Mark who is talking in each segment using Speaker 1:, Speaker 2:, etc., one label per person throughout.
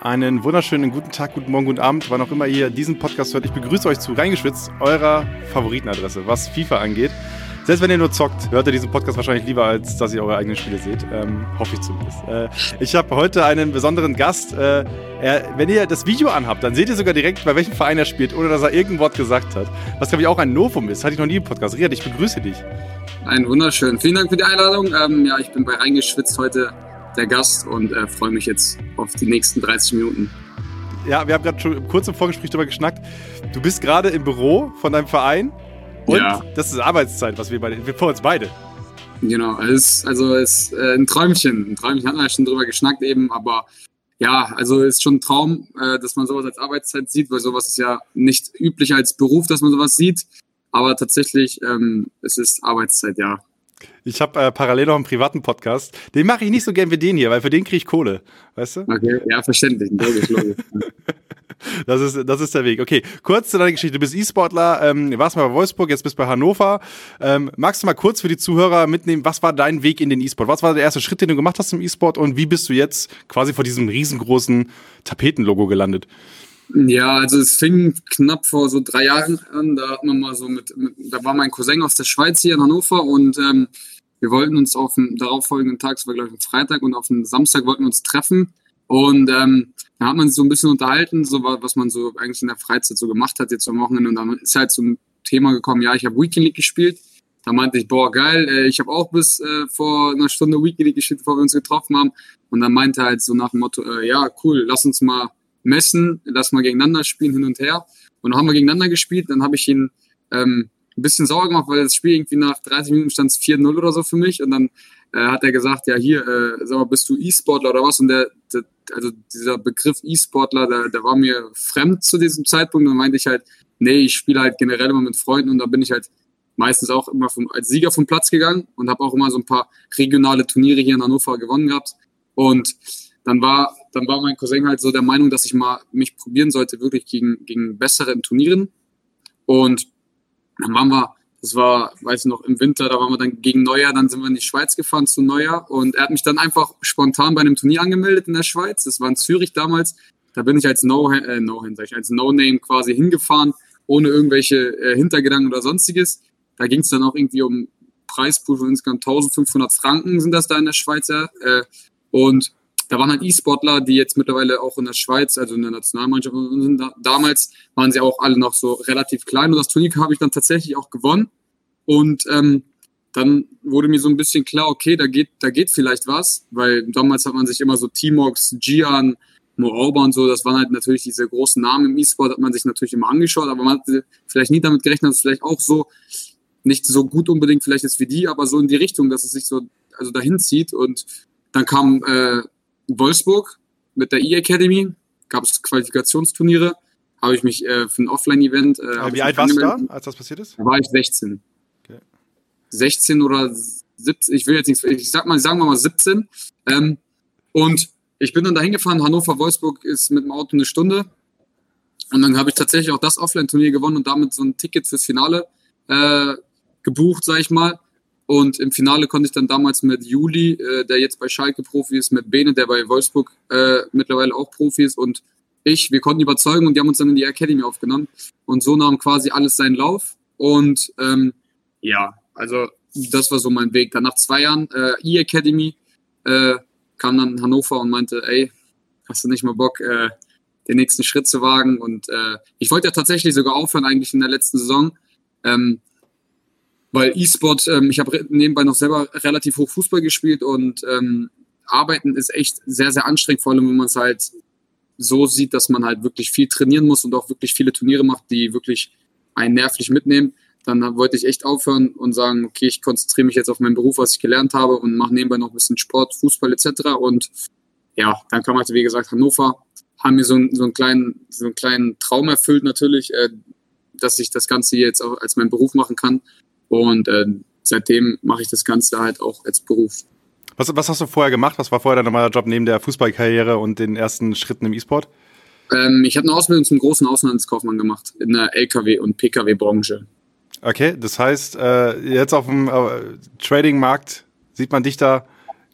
Speaker 1: einen wunderschönen guten Tag, guten Morgen, guten Abend, wann auch immer ihr diesen Podcast hört. Ich begrüße euch zu Reingeschwitzt, eurer Favoritenadresse, was FIFA angeht. Selbst wenn ihr nur zockt, hört ihr diesen Podcast wahrscheinlich lieber, als dass ihr eure eigenen Spiele seht. Ähm, hoffe ich zumindest. Äh, ich habe heute einen besonderen Gast. Äh, er, wenn ihr das Video anhabt, dann seht ihr sogar direkt, bei welchem Verein er spielt, ohne dass er irgendein Wort gesagt hat. Was, glaube ich, auch ein Novum ist. Hatte ich noch nie im Podcast. Riad, ich begrüße dich.
Speaker 2: Ein wunderschön. Vielen Dank für die Einladung. Ähm, ja, ich bin bei Reingeschwitzt heute der Gast und äh, freue mich jetzt auf die nächsten 30 Minuten.
Speaker 1: Ja, wir haben gerade schon kurz im Vorgespräch darüber geschnackt. Du bist gerade im Büro von deinem Verein und ja. das ist Arbeitszeit, was wir beide, wir vor uns beide.
Speaker 2: Genau, es ist, also es ist äh, ein Träumchen. Ein Träumchen hatten wir ja schon drüber geschnackt eben, aber ja, also ist schon ein Traum, äh, dass man sowas als Arbeitszeit sieht, weil sowas ist ja nicht üblich als Beruf, dass man sowas sieht. Aber tatsächlich, ähm, es ist Arbeitszeit, ja.
Speaker 1: Ich habe äh, parallel noch einen privaten Podcast. Den mache ich nicht so gern wie den hier, weil für den kriege ich Kohle. Weißt du?
Speaker 2: Okay, ja, verständlich. Logisch, logisch.
Speaker 1: Das ist, das ist der Weg. Okay, kurz zu deiner Geschichte. Du bist E-Sportler, ähm, warst mal bei Wolfsburg, jetzt bist du bei Hannover. Ähm, magst du mal kurz für die Zuhörer mitnehmen, was war dein Weg in den E-Sport? Was war der erste Schritt, den du gemacht hast im E-Sport und wie bist du jetzt quasi vor diesem riesengroßen Tapetenlogo gelandet?
Speaker 2: Ja, also es fing knapp vor so drei Jahren an. Da hat man mal so mit, mit da war mein Cousin aus der Schweiz hier in Hannover und ähm, wir wollten uns auf dem darauffolgenden Tag, es war glaube ich ein Freitag und auf dem Samstag wollten wir uns treffen. Und ähm, da hat man sich so ein bisschen unterhalten, so was man so eigentlich in der Freizeit so gemacht hat jetzt am Wochenende. Und dann ist halt ein Thema gekommen, ja, ich habe Weekend League gespielt. Da meinte ich, boah, geil, äh, ich habe auch bis äh, vor einer Stunde Weekend League gespielt, bevor wir uns getroffen haben. Und dann meinte er halt so nach dem Motto, äh, ja, cool, lass uns mal messen, lass mal gegeneinander spielen, hin und her. Und dann haben wir gegeneinander gespielt, dann habe ich ihn ähm, ein bisschen sauer gemacht, weil das Spiel irgendwie nach 30 Minuten stand es 4-0 oder so für mich. Und dann äh, hat er gesagt, ja hier, äh, sag mal, bist du E-Sportler oder was? Und der, der also dieser Begriff E-Sportler, der, der war mir fremd zu diesem Zeitpunkt. Und dann meinte ich halt, nee, ich spiele halt generell immer mit Freunden und da bin ich halt meistens auch immer vom, als Sieger vom Platz gegangen und habe auch immer so ein paar regionale Turniere hier in Hannover gewonnen gehabt. Und dann war, dann war mein Cousin halt so der Meinung, dass ich mal mich probieren sollte, wirklich gegen, gegen bessere in Turnieren. Und dann waren wir, das war, weiß ich noch, im Winter, da waren wir dann gegen Neujahr, dann sind wir in die Schweiz gefahren zu Neujahr und er hat mich dann einfach spontan bei einem Turnier angemeldet in der Schweiz. Das war in Zürich damals. Da bin ich als No, äh, no als No-Name quasi hingefahren, ohne irgendwelche äh, Hintergedanken oder sonstiges. Da ging es dann auch irgendwie um Preispool von insgesamt 1500 Franken sind das da in der Schweiz. Äh, und da waren halt E-Sportler, die jetzt mittlerweile auch in der Schweiz, also in der Nationalmannschaft sind. Damals waren sie auch alle noch so relativ klein und das Turnier habe ich dann tatsächlich auch gewonnen. Und ähm, dann wurde mir so ein bisschen klar, okay, da geht, da geht vielleicht was, weil damals hat man sich immer so T-Mox, Gian, Moauba und so, das waren halt natürlich diese großen Namen im E-Sport, hat man sich natürlich immer angeschaut, aber man hat vielleicht nie damit gerechnet, dass es vielleicht auch so nicht so gut unbedingt vielleicht ist wie die, aber so in die Richtung, dass es sich so also dahin zieht und dann kam äh, Wolfsburg mit der E-Academy, gab es Qualifikationsturniere, habe ich mich äh, für ein Offline-Event.
Speaker 1: Äh, wie alt warst du da, als das passiert ist?
Speaker 2: Da war ich 16. Okay. 16 oder 17, ich will jetzt nicht, ich sag mal, sagen wir mal 17. Ähm, und ich bin dann dahin gefahren, Hannover-Wolfsburg ist mit dem Auto eine Stunde. Und dann habe ich tatsächlich auch das Offline-Turnier gewonnen und damit so ein Ticket fürs Finale äh, gebucht, sag ich mal. Und im Finale konnte ich dann damals mit Juli, äh, der jetzt bei Schalke Profi ist, mit Bene, der bei Wolfsburg äh, mittlerweile auch Profi ist und ich, wir konnten überzeugen und die haben uns dann in die Academy aufgenommen. Und so nahm quasi alles seinen Lauf. Und ähm, ja, also das war so mein Weg. Dann nach zwei Jahren äh, E-Academy äh, kam dann Hannover und meinte, ey, hast du nicht mal Bock, äh, den nächsten Schritt zu wagen? Und äh, ich wollte ja tatsächlich sogar aufhören eigentlich in der letzten Saison. Ähm, weil E-Sport, ähm, ich habe nebenbei noch selber relativ hoch Fußball gespielt und ähm, Arbeiten ist echt sehr, sehr anstrengend, vor allem wenn man es halt so sieht, dass man halt wirklich viel trainieren muss und auch wirklich viele Turniere macht, die wirklich einen nervlich mitnehmen. Dann wollte ich echt aufhören und sagen, okay, ich konzentriere mich jetzt auf meinen Beruf, was ich gelernt habe und mache nebenbei noch ein bisschen Sport, Fußball etc. Und ja, dann kam halt, wie gesagt, Hannover, haben mir so, einen, so, einen, kleinen, so einen kleinen Traum erfüllt natürlich, äh, dass ich das Ganze jetzt auch als meinen Beruf machen kann. Und äh, seitdem mache ich das Ganze halt auch als Beruf.
Speaker 1: Was, was hast du vorher gemacht? Was war vorher dein normaler Job neben der Fußballkarriere und den ersten Schritten im E-Sport?
Speaker 2: Ähm, ich habe eine Ausbildung zum großen Auslandskaufmann gemacht in der LKW- und PKW-Branche.
Speaker 1: Okay, das heißt, äh, jetzt auf dem äh, Trading-Markt sieht man dich da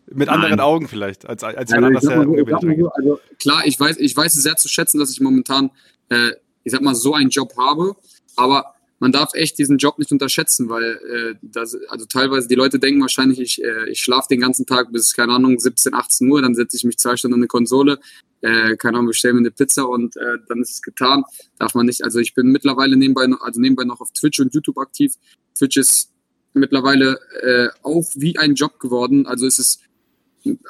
Speaker 1: Mit Nein. anderen Augen vielleicht, als, als also, man das ja
Speaker 2: so, also klar, ich weiß, ich weiß es sehr zu schätzen, dass ich momentan, äh, ich sag mal, so einen Job habe, aber man darf echt diesen Job nicht unterschätzen, weil äh, das, also teilweise die Leute denken wahrscheinlich, ich, äh, ich schlafe den ganzen Tag bis, keine Ahnung, 17, 18 Uhr, dann setze ich mich zwei Stunden an eine Konsole, äh, keine Ahnung, bestelle mir eine Pizza und äh, dann ist es getan. Darf man nicht. Also ich bin mittlerweile nebenbei noch, also nebenbei noch auf Twitch und YouTube aktiv. Twitch ist mittlerweile äh, auch wie ein Job geworden. Also es ist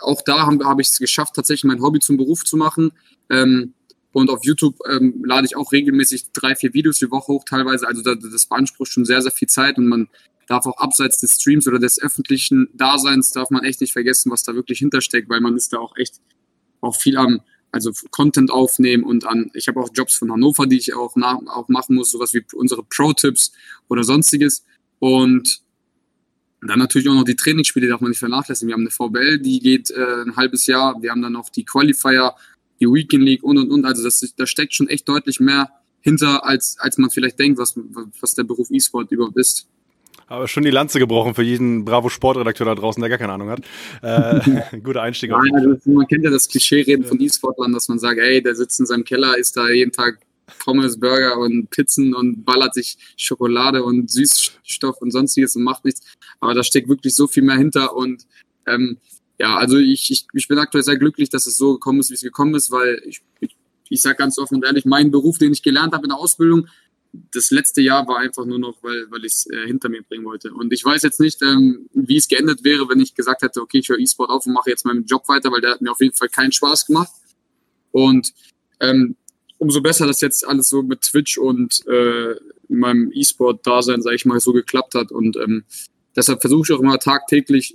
Speaker 2: auch da habe hab ich es geschafft, tatsächlich mein Hobby zum Beruf zu machen. Ähm, und auf YouTube ähm, lade ich auch regelmäßig drei, vier Videos die Woche hoch teilweise. Also das, das beansprucht schon sehr, sehr viel Zeit und man darf auch abseits des Streams oder des öffentlichen Daseins darf man echt nicht vergessen, was da wirklich hintersteckt, weil man ist da auch echt auch viel am, also Content aufnehmen und an, ich habe auch Jobs von Hannover, die ich auch, nach, auch machen muss, sowas wie unsere Pro-Tipps oder sonstiges. Und dann natürlich auch noch die Trainingsspiele, darf man nicht vernachlässigen. Wir haben eine VBL, die geht äh, ein halbes Jahr. Wir haben dann noch die Qualifier, die Weekend League und und und. Also das, da steckt schon echt deutlich mehr hinter, als, als man vielleicht denkt, was, was der Beruf E-Sport überhaupt ist.
Speaker 1: Aber schon die Lanze gebrochen für jeden Bravo Sportredakteur da draußen, der gar keine Ahnung hat. Äh, guter Einstieg.
Speaker 2: Nein, also man kennt ja das Klischee-Reden von E-Sportlern, dass man sagt, ey, der sitzt in seinem Keller, isst da jeden Tag Pommes, Burger und Pizzen und ballert sich Schokolade und Süßstoff und sonstiges und macht nichts. Aber da steckt wirklich so viel mehr hinter und ähm, ja, also ich, ich, ich bin aktuell sehr glücklich, dass es so gekommen ist, wie es gekommen ist, weil ich, ich, ich sage ganz offen und ehrlich, mein Beruf, den ich gelernt habe in der Ausbildung, das letzte Jahr war einfach nur noch, weil, weil ich es äh, hinter mir bringen wollte. Und ich weiß jetzt nicht, ähm, wie es geendet wäre, wenn ich gesagt hätte, okay, ich höre E-Sport auf und mache jetzt meinen Job weiter, weil der hat mir auf jeden Fall keinen Spaß gemacht. Und ähm, umso besser, dass jetzt alles so mit Twitch und äh, meinem E-Sport-Dasein, sage ich mal, so geklappt hat. Und ähm, deshalb versuche ich auch immer tagtäglich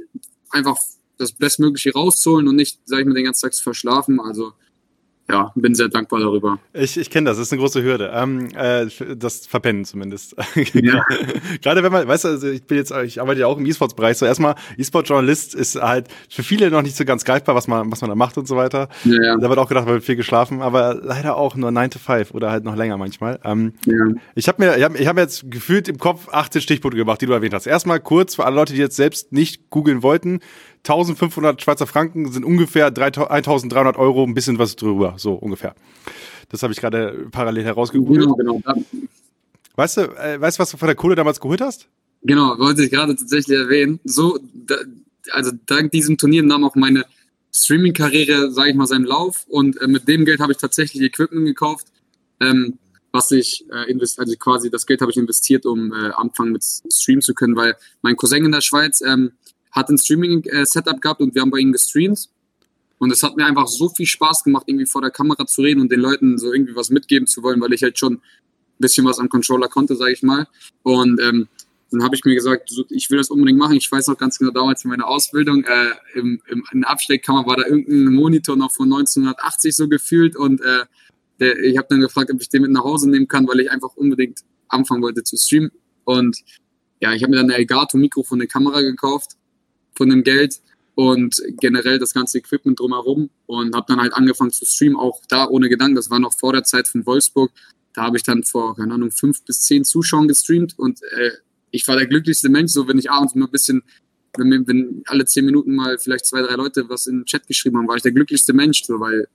Speaker 2: einfach das Bestmögliche rauszuholen und nicht, sage ich mal, den ganzen Tag zu verschlafen. Also ja, bin sehr dankbar darüber.
Speaker 1: Ich, ich kenne das, das ist eine große Hürde. Ähm, äh, das Verpennen zumindest. ja. Gerade wenn man, weißt du, also ich bin jetzt, ich arbeite ja auch im E-Sports-Bereich. So erstmal, E-Sport-Journalist ist halt für viele noch nicht so ganz greifbar, was man, was man da macht und so weiter. Ja, ja. Da wird auch gedacht, man wird viel geschlafen, aber leider auch nur 9 to 5 oder halt noch länger manchmal. Ähm, ja. Ich habe mir, ich habe ich hab jetzt gefühlt im Kopf 18 Stichpunkte gemacht, die du erwähnt hast. Erstmal kurz für alle Leute, die jetzt selbst nicht googeln wollten. 1500 Schweizer Franken sind ungefähr 1300 Euro, ein bisschen was drüber, so ungefähr. Das habe ich gerade parallel herausgegoogelt. Genau, genau. Weißt du, äh, weißt du, was du von der Kohle damals geholt hast?
Speaker 2: Genau, wollte ich gerade tatsächlich erwähnen. So, da, also dank diesem Turnier nahm auch meine Streaming-Karriere, sage ich mal, seinen Lauf und äh, mit dem Geld habe ich tatsächlich Equipment gekauft, ähm, was ich äh, invest also quasi das Geld habe ich investiert, um äh, anfangen mit streamen zu können, weil mein Cousin in der Schweiz ähm, hat ein Streaming-Setup gehabt und wir haben bei ihm gestreamt. Und es hat mir einfach so viel Spaß gemacht, irgendwie vor der Kamera zu reden und den Leuten so irgendwie was mitgeben zu wollen, weil ich halt schon ein bisschen was am Controller konnte, sage ich mal. Und ähm, dann habe ich mir gesagt, ich will das unbedingt machen. Ich weiß noch ganz genau damals in meiner Ausbildung, äh, im, im, in der Absteckkammer war da irgendein Monitor noch von 1980 so gefühlt und äh, der, ich habe dann gefragt, ob ich den mit nach Hause nehmen kann, weil ich einfach unbedingt anfangen wollte zu streamen. Und ja, ich habe mir dann eine Elgato-Mikrofon, eine Kamera gekauft von dem Geld und generell das ganze Equipment drumherum und habe dann halt angefangen zu streamen, auch da ohne Gedanken. Das war noch vor der Zeit von Wolfsburg. Da habe ich dann vor, keine Ahnung, fünf bis zehn Zuschauern gestreamt und äh, ich war der glücklichste Mensch, so wenn ich abends mal ein bisschen, wenn, wenn alle zehn Minuten mal vielleicht zwei, drei Leute was in den Chat geschrieben haben, war ich der glücklichste Mensch, so weil,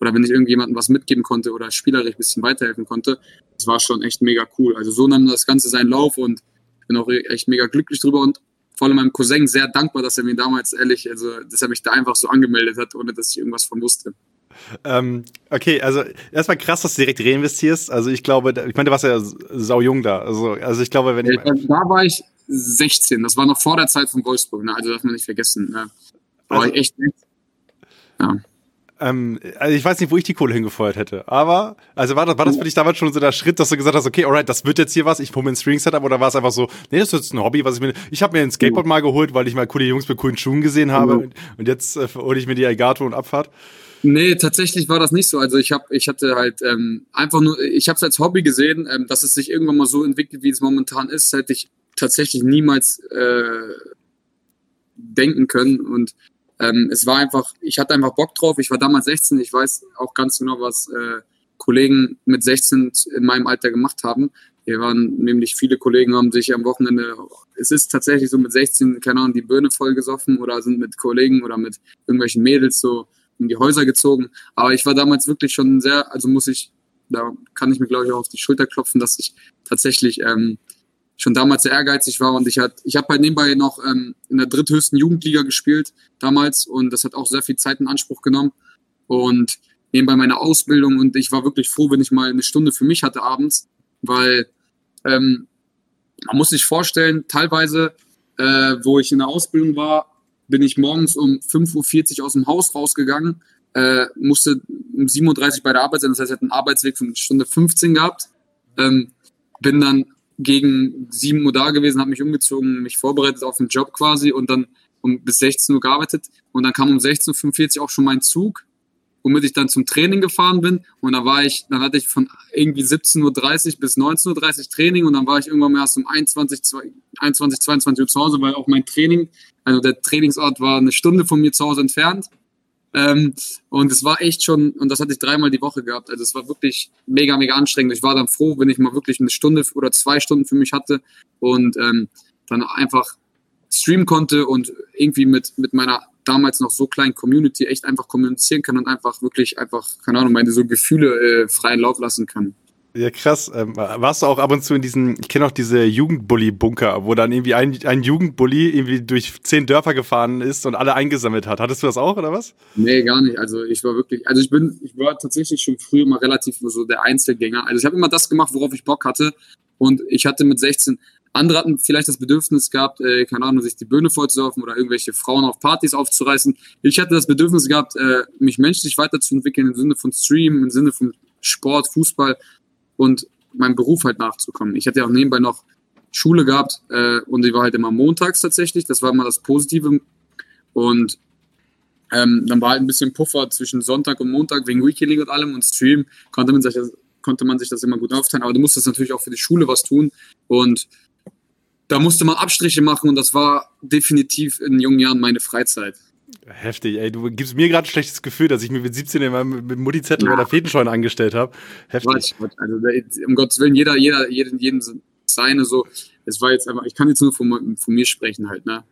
Speaker 2: oder wenn ich irgendjemandem was mitgeben konnte oder spielerisch ein bisschen weiterhelfen konnte, das war schon echt mega cool. Also so nahm das Ganze seinen Lauf und bin auch echt mega glücklich drüber und vor allem meinem Cousin sehr dankbar, dass er mir damals ehrlich, also dass er mich da einfach so angemeldet hat, ohne dass ich irgendwas von wusste.
Speaker 1: Ähm, okay, also erstmal krass, dass du direkt reinvestierst. Also ich glaube, ich meine, du warst ja sau jung da. Also, also ich glaube, wenn
Speaker 2: ich. Ja, da war ich 16. Das war noch vor der Zeit von Wolfsburg, ne? Also darf man nicht vergessen. Ne? Da war also, ich echt. Ja.
Speaker 1: Ähm, also ich weiß nicht, wo ich die Kohle hingefeuert hätte. Aber, also war das, war das für dich damals schon so der Schritt, dass du gesagt hast, okay, alright, das wird jetzt hier was, ich hole mir ein String-Setup oder war es einfach so, nee, das ist jetzt ein Hobby, was ich mir, ich habe mir ein Skateboard mal geholt, weil ich mal coole Jungs mit coolen Schuhen gesehen habe mhm. und jetzt äh, hole ich mir die Elgato und Abfahrt.
Speaker 2: Nee, tatsächlich war das nicht so. Also ich habe, ich hatte halt ähm, einfach nur, ich habe es als Hobby gesehen, ähm, dass es sich irgendwann mal so entwickelt, wie es momentan ist, hätte ich tatsächlich niemals äh, denken können und ähm, es war einfach, ich hatte einfach Bock drauf. Ich war damals 16, ich weiß auch ganz genau, was äh, Kollegen mit 16 in meinem Alter gemacht haben. hier waren nämlich viele Kollegen, haben sich am Wochenende, es ist tatsächlich so mit 16, keine Ahnung, die Birne voll gesoffen oder sind mit Kollegen oder mit irgendwelchen Mädels so in die Häuser gezogen. Aber ich war damals wirklich schon sehr, also muss ich, da kann ich mir glaube ich auch auf die Schulter klopfen, dass ich tatsächlich ähm, schon damals sehr ehrgeizig war und ich hat, ich habe halt nebenbei noch ähm, in der dritthöchsten Jugendliga gespielt damals und das hat auch sehr viel Zeit in Anspruch genommen und nebenbei meine Ausbildung und ich war wirklich froh, wenn ich mal eine Stunde für mich hatte abends, weil ähm, man muss sich vorstellen, teilweise, äh, wo ich in der Ausbildung war, bin ich morgens um 5.40 Uhr aus dem Haus rausgegangen, äh, musste um 7.30 Uhr bei der Arbeit sein, das heißt, ich hatte einen Arbeitsweg von Stunde 15 gehabt. Ähm, bin dann gegen 7 Uhr da gewesen, habe mich umgezogen, mich vorbereitet auf den Job quasi und dann um bis 16 Uhr gearbeitet. Und dann kam um 16.45 Uhr auch schon mein Zug womit ich dann zum Training gefahren bin. Und da war ich, dann hatte ich von irgendwie 17.30 Uhr bis 19.30 Uhr Training und dann war ich irgendwann erst um 21, 21, 22 Uhr zu Hause, weil auch mein Training, also der Trainingsort war eine Stunde von mir zu Hause entfernt. Ähm, und es war echt schon, und das hatte ich dreimal die Woche gehabt. Also es war wirklich mega, mega anstrengend. Ich war dann froh, wenn ich mal wirklich eine Stunde oder zwei Stunden für mich hatte und ähm, dann einfach streamen konnte und irgendwie mit, mit meiner damals noch so kleinen Community echt einfach kommunizieren kann und einfach wirklich einfach, keine Ahnung, meine so Gefühle äh, freien Lauf lassen kann.
Speaker 1: Ja, krass. Ähm, warst du auch ab und zu in diesen, ich kenne auch diese Jugendbully-Bunker, wo dann irgendwie ein, ein Jugendbully irgendwie durch zehn Dörfer gefahren ist und alle eingesammelt hat. Hattest du das auch, oder was?
Speaker 2: Nee, gar nicht. Also ich war wirklich, also ich bin, ich war tatsächlich schon früher mal relativ so der Einzelgänger. Also ich habe immer das gemacht, worauf ich Bock hatte. Und ich hatte mit 16, andere hatten vielleicht das Bedürfnis gehabt, äh, keine Ahnung, sich die Bühne vollzulaufen oder irgendwelche Frauen auf Partys aufzureißen. Ich hatte das Bedürfnis gehabt, äh, mich menschlich weiterzuentwickeln im Sinne von Stream, im Sinne von Sport, Fußball und meinem Beruf halt nachzukommen. Ich hatte ja auch nebenbei noch Schule gehabt äh, und die war halt immer montags tatsächlich. Das war immer das Positive. Und ähm, dann war halt ein bisschen Puffer zwischen Sonntag und Montag wegen Weekend League und allem und Stream konnte man sich das, konnte man sich das immer gut aufteilen. Aber du musstest natürlich auch für die Schule was tun. Und da musste man Abstriche machen und das war definitiv in jungen Jahren meine Freizeit.
Speaker 1: Heftig, ey. Du gibst mir gerade ein schlechtes Gefühl, dass ich mir mit 17 immer mit Mutti-Zettel ja. oder Fetenscheune angestellt habe. Heftig.
Speaker 2: Also, um Gottes Willen, jeder, jeder, jeden, jeden seine so. Es war jetzt einfach, ich kann jetzt nur von, von mir sprechen halt, ne?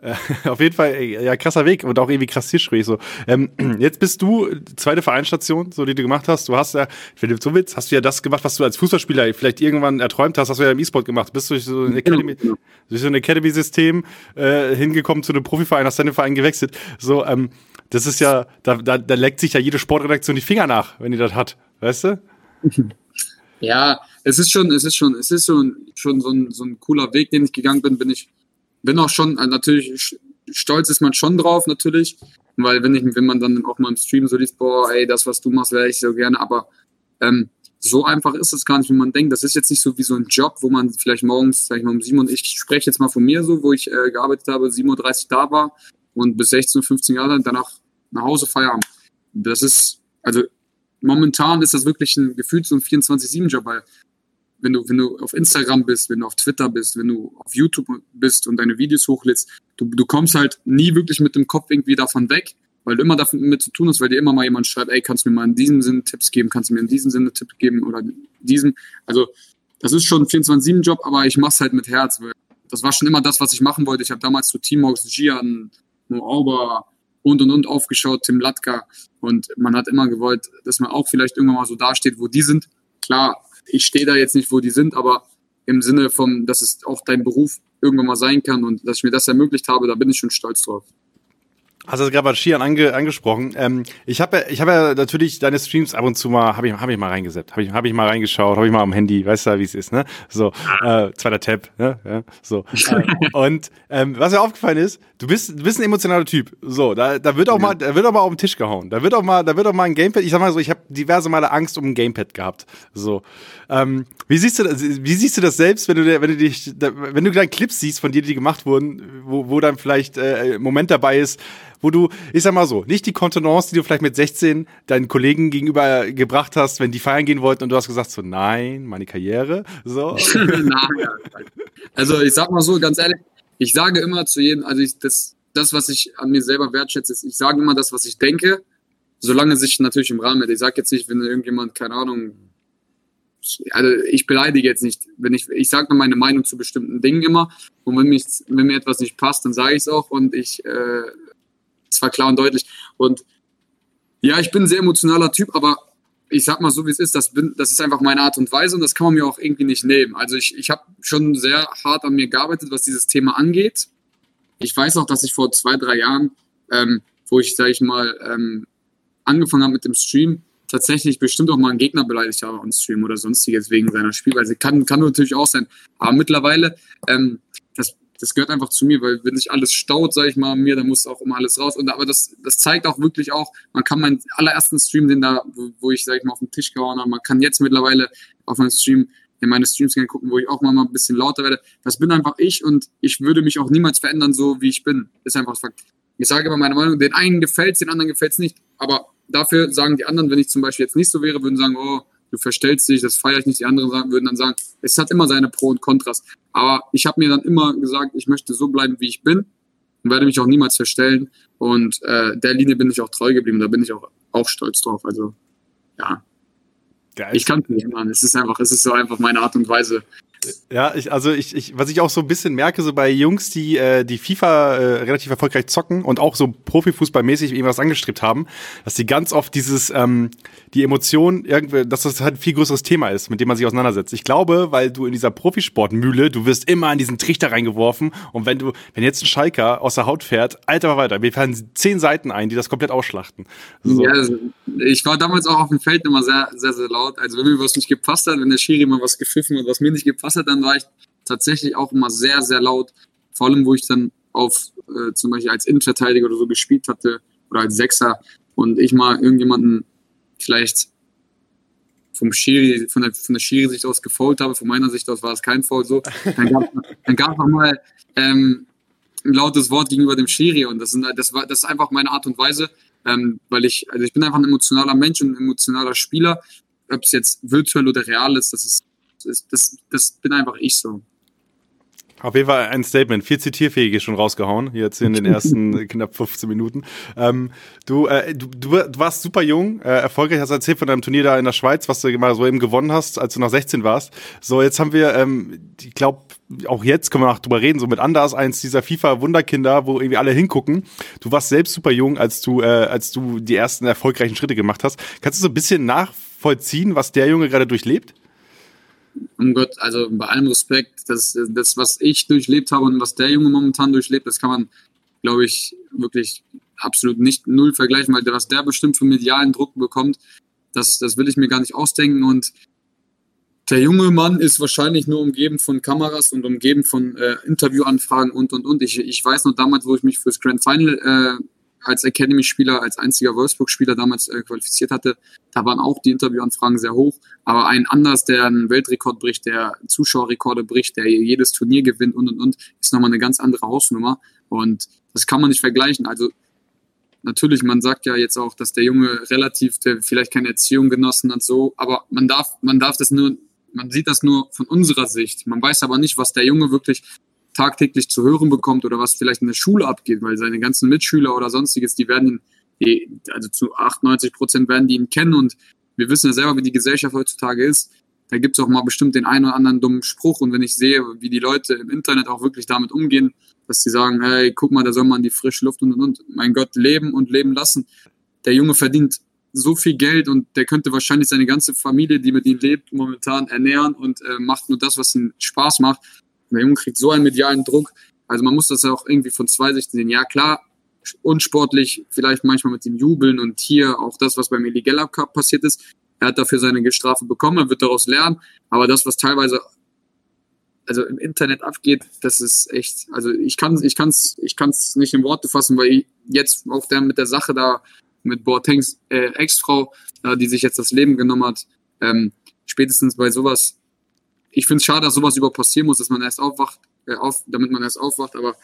Speaker 1: Auf jeden Fall, ja, krasser Weg und auch irgendwie krass Tischgespräch. So. Ähm, jetzt bist du zweite Vereinsstation, so die du gemacht hast. Du hast ja, wenn du so willst, hast du ja das gemacht, was du als Fußballspieler vielleicht irgendwann erträumt hast, hast du ja im E-Sport gemacht. Bist durch so ein genau, Academy, genau. durch so ein Academy-System äh, hingekommen zu einem Profiverein, hast deinen Verein gewechselt. So, ähm, das ist ja, da, da, da leckt sich ja jede Sportredaktion die Finger nach, wenn die das hat, weißt du?
Speaker 2: Ja, es ist schon, es ist schon, es ist schon, schon so ein, so ein cooler Weg, den ich gegangen bin, bin ich bin auch schon, also natürlich stolz ist man schon drauf, natürlich. Weil wenn ich, wenn man dann auch mal im Stream so liest, boah, ey, das, was du machst, wäre ich so gerne, aber ähm, so einfach ist es gar nicht, wie man denkt. Das ist jetzt nicht so wie so ein Job, wo man vielleicht morgens, sag ich mal, um sieben und ich spreche jetzt mal von mir so, wo ich äh, gearbeitet habe, 7.30 Uhr da war und bis 16, 15 Jahre danach nach Hause feiern. Das ist, also momentan ist das wirklich ein Gefühl ein 24-7-Job, weil wenn du, wenn du auf Instagram bist, wenn du auf Twitter bist, wenn du auf YouTube bist und deine Videos hochlädst, du, du kommst halt nie wirklich mit dem Kopf irgendwie davon weg, weil du immer damit zu tun hast, weil dir immer mal jemand schreibt, ey, kannst du mir mal in diesem Sinne Tipps geben, kannst du mir in diesem Sinne Tipps geben oder diesen. Also das ist schon ein 24-7-Job, aber ich mach's halt mit Herz, weil das war schon immer das, was ich machen wollte. Ich habe damals zu Timox, Gian, Mo und und und aufgeschaut, Tim Latka und man hat immer gewollt, dass man auch vielleicht irgendwann mal so dasteht, wo die sind. Klar, ich stehe da jetzt nicht, wo die sind, aber im Sinne von, dass es auch dein Beruf irgendwann mal sein kann und dass ich mir das ermöglicht habe, da bin ich schon stolz drauf.
Speaker 1: Hast du gerade bei Skiern ange, angesprochen. Ähm, ich habe ich hab ja natürlich deine Streams ab und zu mal, habe ich, hab ich mal reingesetzt, habe ich, hab ich mal reingeschaut, habe ich mal am Handy, weißt du, wie es ist, ne? So, äh, zweiter Tab, ne? Ja, so. und ähm, was mir aufgefallen ist, du bist, du bist ein emotionaler Typ. So, da, da wird auch mal, da wird auch mal auf den Tisch gehauen. Da wird auch mal, da wird auch mal ein Gamepad. Ich sag mal so, ich habe diverse Male Angst um ein Gamepad gehabt. So, ähm, wie siehst du das? Wie siehst du das selbst, wenn du, wenn du dich, wenn du dann Clips siehst von dir, die gemacht wurden, wo, wo dann vielleicht äh, Moment dabei ist? Wo du, ich sag mal so, nicht die Kontenance, die du vielleicht mit 16 deinen Kollegen gegenüber gebracht hast, wenn die feiern gehen wollten und du hast gesagt so, nein, meine Karriere, so.
Speaker 2: also ich sag mal so, ganz ehrlich, ich sage immer zu jedem, also ich, das, das, was ich an mir selber wertschätze, ist, ich sage immer das, was ich denke, solange sich natürlich im Rahmen hält. Ich sage jetzt nicht, wenn irgendjemand, keine Ahnung, also ich beleidige jetzt nicht, wenn ich, ich sage meine Meinung zu bestimmten Dingen immer und wenn, mich, wenn mir etwas nicht passt, dann sage ich es auch und ich, äh, zwar klar und deutlich und ja, ich bin ein sehr emotionaler Typ, aber ich sag mal so, wie es ist, das, bin, das ist einfach meine Art und Weise und das kann man mir auch irgendwie nicht nehmen. Also ich, ich habe schon sehr hart an mir gearbeitet, was dieses Thema angeht. Ich weiß auch, dass ich vor zwei, drei Jahren, ähm, wo ich, sag ich mal, ähm, angefangen habe mit dem Stream, tatsächlich bestimmt auch mal einen Gegner beleidigt habe on Stream oder sonstiges wegen seiner Spielweise. Kann, kann natürlich auch sein. Aber mittlerweile, ähm, das, das gehört einfach zu mir, weil wenn sich alles staut, sage ich mal, mir, dann muss auch immer alles raus. Und aber das, das zeigt auch wirklich auch, man kann meinen allerersten Stream, den da, wo, wo ich, sage ich mal, auf den Tisch gehauen habe, man kann jetzt mittlerweile auf meinen Stream in meine Streams gerne gucken, wo ich auch mal ein bisschen lauter werde. Das bin einfach ich und ich würde mich auch niemals verändern, so wie ich bin. Ist einfach Fakt. Ich sage immer meine Meinung, den einen gefällt es, den anderen gefällt es nicht. Aber dafür sagen die anderen, wenn ich zum Beispiel jetzt nicht so wäre, würden sagen, oh, du verstellst dich, das feiere ich nicht. Die anderen sagen, würden dann sagen, es hat immer seine Pro und Kontras. Aber ich habe mir dann immer gesagt, ich möchte so bleiben, wie ich bin und werde mich auch niemals verstellen. Und äh, der Linie bin ich auch treu geblieben. Da bin ich auch, auch stolz drauf. Also ja, Geil. ich kann es nicht ändern. Es ist einfach, es ist so einfach meine Art und Weise,
Speaker 1: ja, ich, also ich, ich, was ich auch so ein bisschen merke, so bei Jungs, die äh, die FIFA äh, relativ erfolgreich zocken und auch so Profifußballmäßig irgendwas angestrebt haben, dass die ganz oft dieses, ähm, die Emotion, irgendwie, dass das halt ein viel größeres Thema ist, mit dem man sich auseinandersetzt. Ich glaube, weil du in dieser Profisportmühle, du wirst immer in diesen Trichter reingeworfen und wenn du, wenn jetzt ein Schalker aus der Haut fährt, alter weiter, wir fallen zehn Seiten ein, die das komplett ausschlachten.
Speaker 2: So. Ja, also ich war damals auch auf dem Feld immer sehr, sehr, sehr laut. Also wenn mir was nicht gepasst hat, wenn der Schiri mal was gepfiffen hat, was mir nicht gepasst hat, dann war ich tatsächlich auch immer sehr, sehr laut. Vor allem, wo ich dann auf äh, zum Beispiel als Innenverteidiger oder so gespielt hatte oder als Sechser und ich mal irgendjemanden vielleicht vom Schiri, von der, von der Schiri-Sicht aus gefault habe, von meiner Sicht aus war es kein Foul so, dann gab dann gab es mal ähm, ein lautes Wort gegenüber dem Schiri und das, sind, das, war, das ist einfach meine Art und Weise, ähm, weil ich, also ich bin einfach ein emotionaler Mensch und ein emotionaler Spieler, ob es jetzt virtuell oder real ist, das ist das, das, das bin einfach ich so.
Speaker 1: Auf jeden Fall ein Statement. Viel Zitierfähige schon rausgehauen, jetzt in den ersten knapp 15 Minuten. Ähm, du, äh, du, du, warst super jung, äh, erfolgreich, hast erzählt von deinem Turnier da in der Schweiz, was du mal so eben gewonnen hast, als du noch 16 warst. So, jetzt haben wir, ähm, ich glaube, auch jetzt können wir noch drüber reden, so mit Anders, eins dieser FIFA-Wunderkinder, wo irgendwie alle hingucken. Du warst selbst super jung, als du, äh, als du die ersten erfolgreichen Schritte gemacht hast. Kannst du so ein bisschen nachvollziehen, was der Junge gerade durchlebt?
Speaker 2: Um Gott, also bei allem Respekt, das, das, was ich durchlebt habe und was der Junge momentan durchlebt, das kann man, glaube ich, wirklich absolut nicht null vergleichen, weil was der bestimmt für medialen Druck bekommt, das, das will ich mir gar nicht ausdenken. Und der junge Mann ist wahrscheinlich nur umgeben von Kameras und umgeben von äh, Interviewanfragen und und und. Ich, ich weiß noch damals, wo ich mich fürs Grand Final äh, als Academy-Spieler, als einziger Wolfsburg-Spieler damals äh, qualifiziert hatte, da waren auch die Interviewanfragen sehr hoch. Aber ein anders, der einen Weltrekord bricht, der Zuschauerrekorde bricht, der jedes Turnier gewinnt und und und, ist nochmal eine ganz andere Hausnummer. Und das kann man nicht vergleichen. Also natürlich, man sagt ja jetzt auch, dass der Junge relativ, der vielleicht keine Erziehung genossen hat, so, aber man darf, man darf das nur, man sieht das nur von unserer Sicht. Man weiß aber nicht, was der Junge wirklich tagtäglich zu hören bekommt oder was vielleicht in der Schule abgeht, weil seine ganzen Mitschüler oder sonstiges, die werden ihn, die, also zu 98 Prozent werden die ihn kennen und wir wissen ja selber, wie die Gesellschaft heutzutage ist. Da gibt es auch mal bestimmt den einen oder anderen dummen Spruch und wenn ich sehe, wie die Leute im Internet auch wirklich damit umgehen, dass sie sagen, hey, guck mal, da soll man die frische Luft und und und. Mein Gott, leben und leben lassen. Der Junge verdient so viel Geld und der könnte wahrscheinlich seine ganze Familie, die mit ihm lebt, momentan ernähren und äh, macht nur das, was ihm Spaß macht. Der Junge kriegt so einen medialen Druck. Also man muss das ja auch irgendwie von zwei Sichten sehen. Ja, klar, unsportlich, vielleicht manchmal mit dem Jubeln und hier auch das, was beim Eligella Cup passiert ist. Er hat dafür seine Strafe bekommen, er wird daraus lernen. Aber das, was teilweise also im Internet abgeht, das ist echt, also ich kann ich kann's, ich kann's nicht in Worte fassen, weil ich jetzt auch der mit der Sache da mit Boatengs äh, Ex-Frau, äh, die sich jetzt das Leben genommen hat, ähm, spätestens bei sowas ich finde es schade, dass sowas über passieren muss, dass man erst aufwacht, äh, auf, damit man erst aufwacht, aber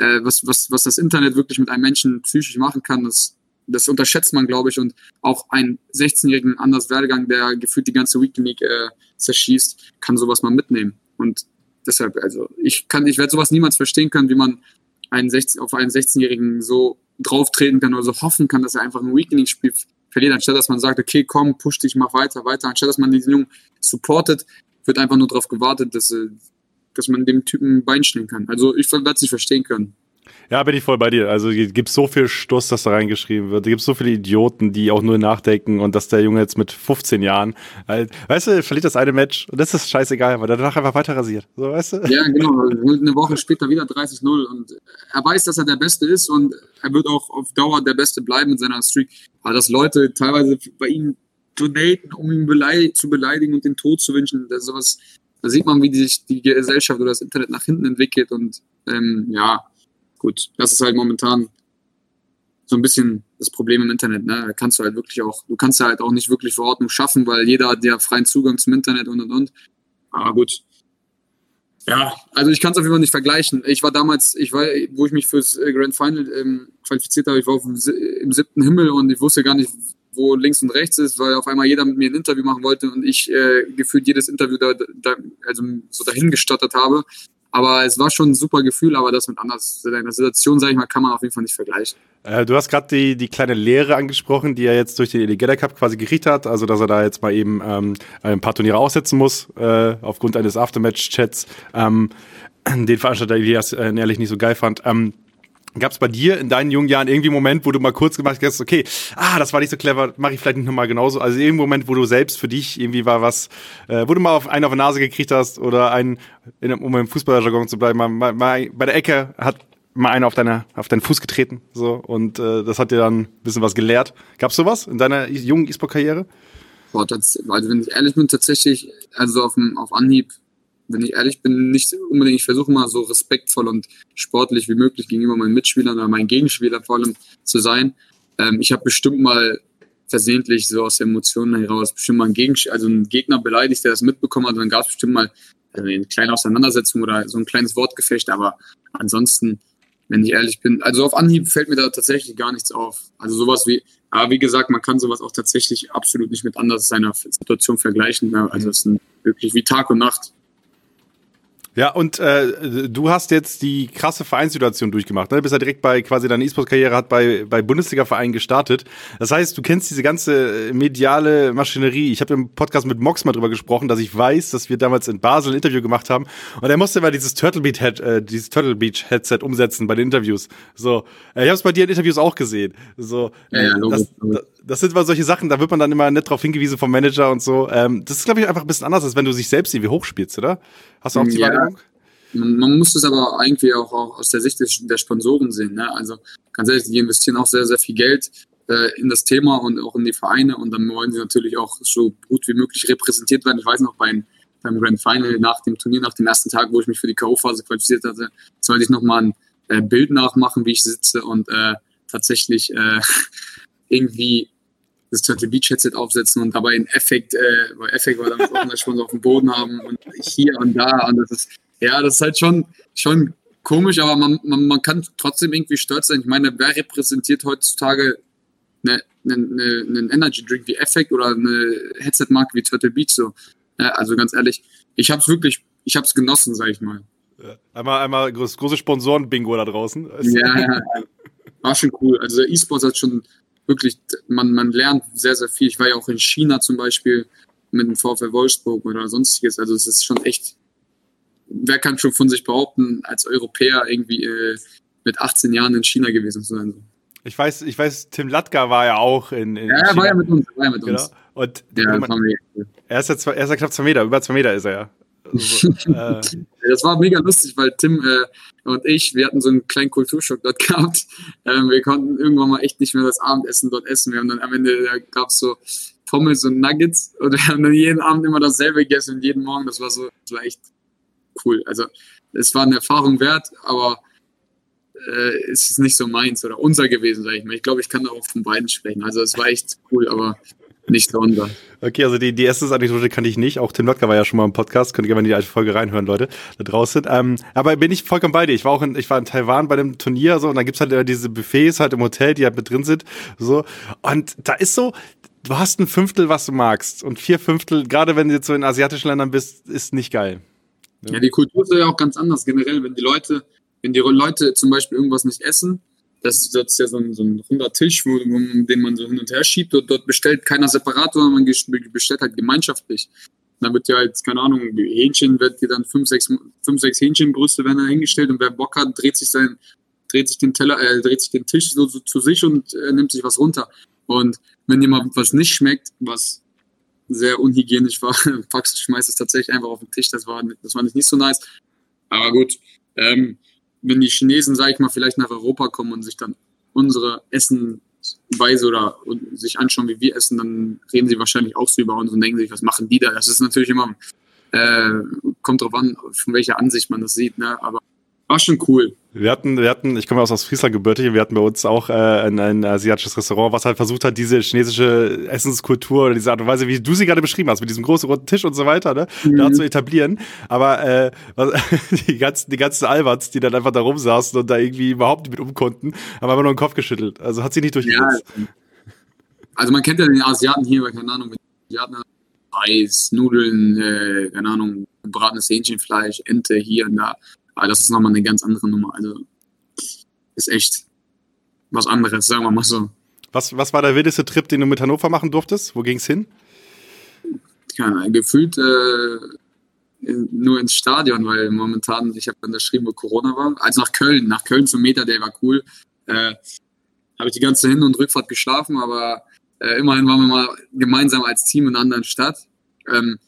Speaker 2: äh, was, was, was das Internet wirklich mit einem Menschen psychisch machen kann, das, das unterschätzt man, glaube ich, und auch ein 16-jährigen Anders Werdegang, der gefühlt die ganze Weekend League äh, zerschießt, kann sowas mal mitnehmen. Und deshalb, also ich kann, ich werde sowas niemals verstehen können, wie man einen 16, auf einen 16-Jährigen so drauftreten kann oder so hoffen kann, dass er einfach ein Weekend League spielt verliert, anstatt dass man sagt, okay, komm, push dich, mach weiter, weiter, anstatt dass man diesen Jungen supportet, wird einfach nur darauf gewartet, dass, äh, dass man dem Typen ein Bein stellen kann. Also ich werde es nicht verstehen können.
Speaker 1: Ja, bin ich voll bei dir. Also es gibt so viel Stuss, das da reingeschrieben wird. Es gibt so viele Idioten, die auch nur nachdenken und dass der Junge jetzt mit 15 Jahren, halt, weißt du, verliert das eine Match und das ist scheißegal, weil er danach einfach weiter rasiert. So, weißt du?
Speaker 2: Ja, genau. Eine Woche später wieder 30-0 und er weiß, dass er der Beste ist und er wird auch auf Dauer der Beste bleiben in seiner Streak. Aber dass Leute teilweise bei ihm donaten, um ihn beleidig, zu beleidigen und den Tod zu wünschen, das ist sowas, da sieht man, wie sich die Gesellschaft oder das Internet nach hinten entwickelt und ähm, ja, gut, das ist halt momentan so ein bisschen das Problem im Internet. Ne? Da kannst du halt wirklich auch, du kannst ja halt auch nicht wirklich Verordnung schaffen, weil jeder hat ja freien Zugang zum Internet und und und. Aber gut. Ja, also ich kann es auf jeden Fall nicht vergleichen. Ich war damals, ich war, wo ich mich fürs äh, Grand Final ähm, qualifiziert habe, ich war auf dem, im siebten Himmel und ich wusste gar nicht, wo links und rechts ist, weil auf einmal jeder mit mir ein Interview machen wollte und ich äh, gefühlt jedes Interview da, da also so dahingestottert habe. Aber es war schon ein super Gefühl, aber das mit anders, in der Situation, sage ich mal, kann man auf jeden Fall nicht vergleichen.
Speaker 1: Äh, du hast gerade die, die kleine Lehre angesprochen, die er jetzt durch den Alligator Cup quasi gekriegt hat, also dass er da jetzt mal eben ähm, ein paar Turniere aussetzen muss, äh, aufgrund eines Aftermatch-Chats, ähm, den Veranstalter Elias äh, ehrlich nicht so geil fand. Ähm, Gab es bei dir in deinen jungen Jahren irgendwie einen Moment, wo du mal kurz gemacht hast, okay, ah, das war nicht so clever, mache ich vielleicht nicht nochmal genauso. Also irgendein Moment, wo du selbst für dich irgendwie war was, äh, wo du mal auf einen auf die Nase gekriegt hast oder einen, in, um im Fußballerjargon zu bleiben, mal, mal, mal bei der Ecke hat mal einer auf, deine, auf deinen Fuß getreten so und äh, das hat dir dann ein bisschen was gelehrt. Gab es sowas in deiner jungen E-Sport-Karriere?
Speaker 2: Boah, das, also wenn ich ehrlich bin, tatsächlich, also auf, auf Anhieb wenn ich ehrlich bin, nicht unbedingt, ich versuche mal so respektvoll und sportlich wie möglich gegenüber meinen Mitspielern oder meinen Gegenspielern vor allem zu sein. Ähm, ich habe bestimmt mal versehentlich so aus Emotionen heraus bestimmt mal einen, Gegensch also einen Gegner beleidigt, der das mitbekommen hat. dann gab es bestimmt mal also eine kleine Auseinandersetzung oder so ein kleines Wortgefecht. Aber ansonsten, wenn ich ehrlich bin, also auf Anhieb fällt mir da tatsächlich gar nichts auf. Also sowas wie, aber wie gesagt, man kann sowas auch tatsächlich absolut nicht mit anders seiner Situation vergleichen. Also es ist wirklich wie Tag und Nacht.
Speaker 1: Ja, und äh, du hast jetzt die krasse Vereinssituation durchgemacht. Ne? Du bist ja direkt bei quasi deine E-Sport-Karriere hat bei, bei Bundesliga-Vereinen gestartet. Das heißt, du kennst diese ganze mediale Maschinerie. Ich habe im Podcast mit Mox mal drüber gesprochen, dass ich weiß, dass wir damals in Basel ein Interview gemacht haben und er musste mal dieses Turtle Beach, Head, äh, dieses Turtle Beach Headset umsetzen bei den Interviews. So, äh, ich habe es bei dir in Interviews auch gesehen. So, ja, ja, das, das, das sind mal solche Sachen, da wird man dann immer nett drauf hingewiesen vom Manager und so. Ähm, das ist, glaube ich, einfach ein bisschen anders, als wenn du sich selbst irgendwie hochspielst, oder? Hast du auch die ja. Wahrnehmung?
Speaker 2: Man, man, muss es aber irgendwie auch, auch aus der Sicht des, der Sponsoren sehen. Ne? Also ganz ehrlich, die investieren auch sehr, sehr viel Geld äh, in das Thema und auch in die Vereine und dann wollen sie natürlich auch so gut wie möglich repräsentiert werden. Ich weiß noch, beim, beim Grand Final nach dem Turnier, nach dem ersten Tag, wo ich mich für die K.O.-Phase qualifiziert hatte, sollte ich nochmal ein äh, Bild nachmachen, wie ich sitze und äh, tatsächlich äh, irgendwie das Turtle Beach Headset aufsetzen und dabei ein Effekt, äh, weil Effekt war damit auch schon so auf dem Boden haben und hier und da und das ist, ja, das ist halt schon, schon komisch, aber man, man, man kann trotzdem irgendwie stolz sein. Ich meine, wer repräsentiert heutzutage einen eine, eine Energy Drink wie Effekt oder eine Headset-Marke wie Turtle Beach so? Ja, also ganz ehrlich, ich habe es wirklich, ich habe es genossen, sag ich mal.
Speaker 1: Ja. Einmal, einmal große Sponsoren-Bingo da draußen.
Speaker 2: Ja, ja, war schon cool. Also E-Sports hat schon wirklich, man, man lernt sehr, sehr viel. Ich war ja auch in China zum Beispiel mit dem VfL Wolfsburg oder sonstiges. Also es ist schon echt, wer kann schon von sich behaupten, als Europäer irgendwie äh, mit 18 Jahren in China gewesen zu sein.
Speaker 1: Ich weiß, ich weiß, Tim Latka war ja auch in, in
Speaker 2: Ja, er war ja mit uns, war ja mit genau. uns.
Speaker 1: Und ja, man, er, ist ja zwei, er ist ja knapp zwei Meter, über zwei Meter ist er ja. Also,
Speaker 2: äh, das war mega lustig, weil Tim äh, und ich, wir hatten so einen kleinen Kulturschock dort gehabt. Ähm, wir konnten irgendwann mal echt nicht mehr das Abendessen dort essen. Wir haben dann am Ende, da gab es so Pommes und Nuggets und wir haben dann jeden Abend immer dasselbe gegessen und jeden Morgen. Das war so, das war echt cool. Also es war eine Erfahrung wert, aber äh, es ist nicht so meins oder unser gewesen, sag ich mal. Ich glaube, ich kann da auch von beiden sprechen. Also es war echt cool, aber nicht so unser.
Speaker 1: Okay, also die, die erste Anekdote kann ich nicht. Auch Tim Lotka war ja schon mal im Podcast. Könnt ihr gerne in die alte Folge reinhören, Leute, da draußen. Ähm, aber bin ich vollkommen bei dir. Ich war auch in, ich war in Taiwan bei dem Turnier so und da gibt's halt diese Buffets halt im Hotel, die halt mit drin sind. So. Und da ist so, du hast ein Fünftel, was du magst. Und vier Fünftel, gerade wenn du jetzt so in asiatischen Ländern bist, ist nicht geil.
Speaker 2: Ja, ja die Kultur ist ja auch ganz anders generell. Wenn die Leute, wenn die Leute zum Beispiel irgendwas nicht essen, das ist, das ist ja so ein, so ein runder Tisch, wo, den man so hin und her schiebt. Und dort bestellt keiner separat, sondern man bestellt halt gemeinschaftlich. Da wird ja jetzt, keine Ahnung, Hähnchen wird dir dann fünf, sechs, fünf, sechs Hähnchenbrüste werden da hingestellt und wer Bock hat, dreht sich sein, dreht sich den Teller, äh, dreht sich den Tisch so, so zu sich und äh, nimmt sich was runter. Und wenn jemand was nicht schmeckt, was sehr unhygienisch war, packst, schmeißt es tatsächlich einfach auf den Tisch. Das war, das war nicht so nice. Aber gut, ähm, wenn die Chinesen, sag ich mal, vielleicht nach Europa kommen und sich dann unsere Essenweise oder sich anschauen, wie wir essen, dann reden sie wahrscheinlich auch so über uns und denken sich, was machen die da? Das ist natürlich immer, äh, kommt drauf an, von welcher Ansicht man das sieht, ne? Aber war schon cool.
Speaker 1: Wir hatten, wir hatten, ich komme aus Friesland gebürtig, wir hatten bei uns auch äh, ein, ein asiatisches Restaurant, was halt versucht hat, diese chinesische Essenskultur oder diese Art und Weise, wie du sie gerade beschrieben hast, mit diesem großen roten Tisch und so weiter, ne, mhm. da zu etablieren. Aber äh, was, die ganzen, die ganzen Albans, die dann einfach da rumsaßen und da irgendwie überhaupt nicht mit umkonnten, haben einfach nur den Kopf geschüttelt. Also hat sie nicht durchgesetzt. Ja,
Speaker 2: also man kennt ja den Asiaten hier, weil keine Ahnung, Asiaten Reis, Nudeln, äh, keine Ahnung, gebratenes Hähnchenfleisch, Ente hier und da. Aber das ist nochmal eine ganz andere Nummer. Also ist echt was anderes, sagen wir mal so.
Speaker 1: Was, was war der wildeste Trip, den du mit Hannover machen durftest? Wo ging es hin?
Speaker 2: Ja, gefühlt äh, nur ins Stadion, weil momentan, ich habe unterschrieben, wo Corona war. Also nach Köln, nach Köln zum Meter, der war cool. Äh, habe ich die ganze Hin- und Rückfahrt geschlafen, aber äh, immerhin waren wir mal gemeinsam als Team in einer anderen Stadt. Ähm,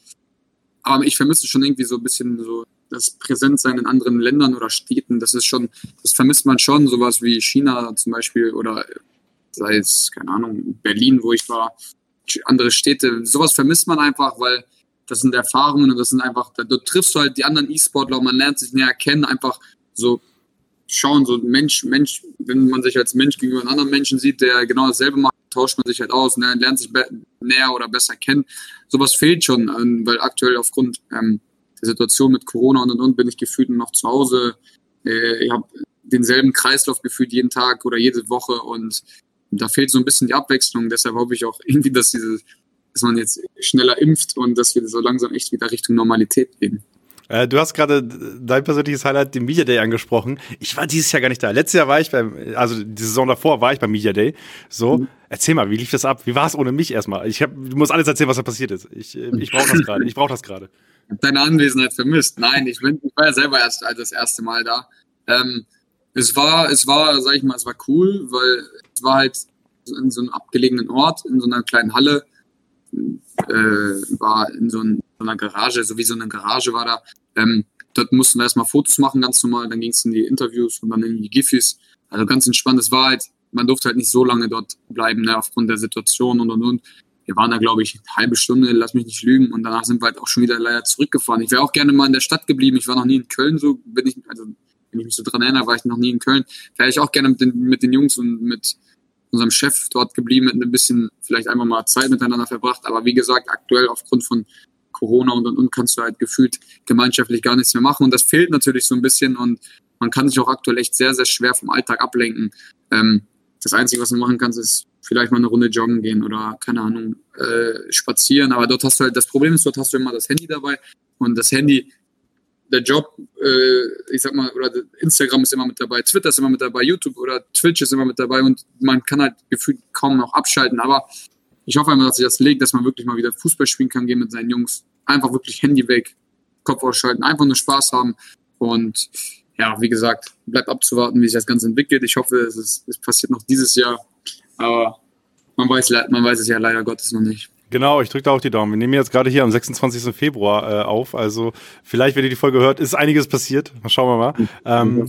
Speaker 2: aber ich vermisse schon irgendwie so ein bisschen so das Präsentsein in anderen Ländern oder Städten, das ist schon, das vermisst man schon, sowas wie China zum Beispiel oder sei es, keine Ahnung, Berlin, wo ich war, andere Städte, sowas vermisst man einfach, weil das sind Erfahrungen und das sind einfach, da, triffst du halt die anderen E-Sportler und man lernt sich näher kennen, einfach so schauen, so Mensch, Mensch, wenn man sich als Mensch gegenüber einem anderen Menschen sieht, der genau dasselbe macht, tauscht man sich halt aus, ne, lernt sich näher oder besser kennen. Sowas fehlt schon, ähm, weil aktuell aufgrund ähm, der Situation mit Corona und und und bin ich gefühlt noch zu Hause. Äh, ich habe denselben Kreislauf gefühlt jeden Tag oder jede Woche und da fehlt so ein bisschen die Abwechslung. Deshalb hoffe ich auch irgendwie, dass diese, dass man jetzt schneller impft und dass wir so langsam echt wieder Richtung Normalität gehen.
Speaker 1: Äh, du hast gerade dein persönliches Highlight, den Media Day, angesprochen. Ich war dieses Jahr gar nicht da. Letztes Jahr war ich beim, also die Saison davor war ich beim Media Day. So, mhm. erzähl mal, wie lief das ab? Wie war es ohne mich erstmal? Ich hab, du musst alles erzählen, was da passiert ist. Ich, äh, ich brauche das gerade. Ich brauche das gerade.
Speaker 2: Deine Anwesenheit vermisst. Nein, ich, bin, ich war ja selber erst das erste Mal da. Ähm, es war, es war, sag ich mal, es war cool, weil es war halt in so einem abgelegenen Ort, in so einer kleinen Halle, äh, war in so, ein, so, einer Garage, so wie so eine Garage war da. Ähm, dort mussten wir erstmal Fotos machen, ganz normal, dann ging es in die Interviews und dann in die Giffys. Also ganz entspannt. Es war halt, man durfte halt nicht so lange dort bleiben, ne, aufgrund der Situation und und und. Wir waren da, glaube ich, eine halbe Stunde, lass mich nicht lügen, und danach sind wir halt auch schon wieder leider zurückgefahren. Ich wäre auch gerne mal in der Stadt geblieben. Ich war noch nie in Köln, so bin ich, also wenn ich mich so dran erinnere, war ich noch nie in Köln. Wäre ich auch gerne mit den, mit den Jungs und mit unserem Chef dort geblieben, mit ein bisschen vielleicht einfach mal Zeit miteinander verbracht. Aber wie gesagt, aktuell aufgrund von Corona und und und kannst du halt gefühlt gemeinschaftlich gar nichts mehr machen. Und das fehlt natürlich so ein bisschen und man kann sich auch aktuell echt sehr, sehr schwer vom Alltag ablenken. Ähm, das Einzige, was du machen kannst, ist vielleicht mal eine Runde joggen gehen oder keine Ahnung, äh, spazieren. Aber dort hast du halt, das Problem ist, dort hast du immer das Handy dabei und das Handy, der Job, äh, ich sag mal, oder Instagram ist immer mit dabei, Twitter ist immer mit dabei, YouTube oder Twitch ist immer mit dabei und man kann halt gefühlt kaum noch abschalten. Aber ich hoffe einfach, dass sich das legt, dass man wirklich mal wieder Fußball spielen kann, gehen mit seinen Jungs. Einfach wirklich Handy weg, Kopf ausschalten, einfach nur Spaß haben. Und ja, wie gesagt, bleibt abzuwarten, wie sich das Ganze entwickelt. Ich hoffe, es, ist, es passiert noch dieses Jahr. Aber man weiß, man weiß es ja leider Gottes noch nicht.
Speaker 1: Genau, ich drücke da auch die Daumen. Wir nehmen jetzt gerade hier am 26. Februar äh, auf. Also vielleicht, wenn ihr die Folge hört, ist einiges passiert. Schauen wir mal. Ähm,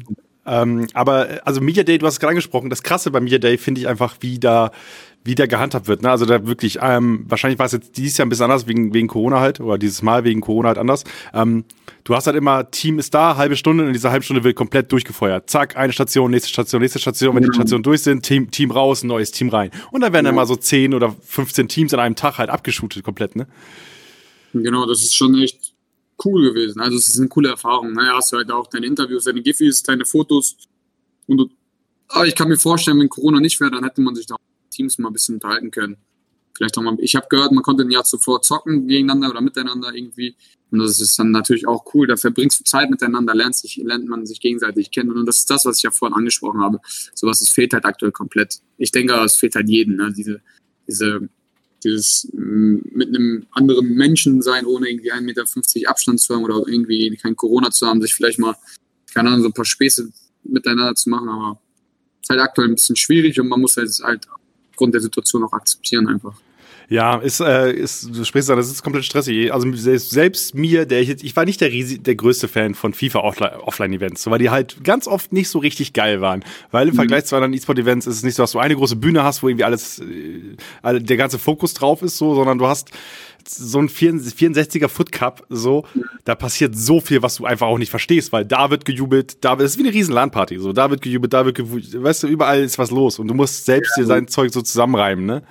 Speaker 1: ähm, aber also Media Day, du hast es gerade angesprochen. Das Krasse bei Media Day finde ich einfach, wie da wie der gehandhabt wird. Ne? Also da wirklich, ähm, wahrscheinlich war es jetzt dieses Jahr ein bisschen anders wegen, wegen Corona halt, oder dieses Mal wegen Corona halt anders. Ähm, du hast halt immer, Team ist da, halbe Stunde, und in dieser halben Stunde wird komplett durchgefeuert. Zack, eine Station, nächste Station, nächste Station. Wenn die Stationen durch sind, Team, Team raus, neues Team rein. Und dann werden ja. immer so 10 oder 15 Teams an einem Tag halt abgeschootet komplett, ne?
Speaker 2: Genau, das ist schon echt cool gewesen. Also es ist eine coole Erfahrung. Ne? Hast du halt auch deine Interviews, deine Giffys, deine Fotos. Und aber ich kann mir vorstellen, wenn Corona nicht wäre, dann hätte man sich da Teams mal ein bisschen unterhalten können. vielleicht auch mal. Ich habe gehört, man konnte ein Jahr zuvor zocken gegeneinander oder miteinander irgendwie. Und das ist dann natürlich auch cool. Da verbringst du Zeit miteinander, lernt, sich, lernt man sich gegenseitig kennen. Und das ist das, was ich ja vorhin angesprochen habe. Sowas, fehlt halt aktuell komplett. Ich denke, es fehlt halt jedem. Ne? Diese, diese, dieses mm, mit einem anderen Menschen sein, ohne irgendwie 1,50 Meter Abstand zu haben oder irgendwie kein Corona zu haben, sich vielleicht mal, keine Ahnung, so ein paar Späße miteinander zu machen. Aber es ist halt aktuell ein bisschen schwierig und man muss halt, halt aufgrund der Situation auch akzeptieren einfach.
Speaker 1: Ja, ist, äh, ist, du sprichst an, das ist komplett stressig. Also selbst, selbst mir, der ich, ich war nicht der, riesig, der größte Fan von FIFA Offline-Events, weil die halt ganz oft nicht so richtig geil waren. Weil im mhm. Vergleich zu anderen E-Sport-Events ist es nicht so, dass du eine große Bühne hast, wo irgendwie alles, äh, der ganze Fokus drauf ist, so, sondern du hast so ein 64er Foot Cup, so, da passiert so viel, was du einfach auch nicht verstehst, weil da wird gejubelt, da ist wie eine riesen LAN-Party, so, da wird gejubelt, da wird gejubelt, weißt du, überall ist was los und du musst selbst ja. dir sein Zeug so zusammenreimen, ne?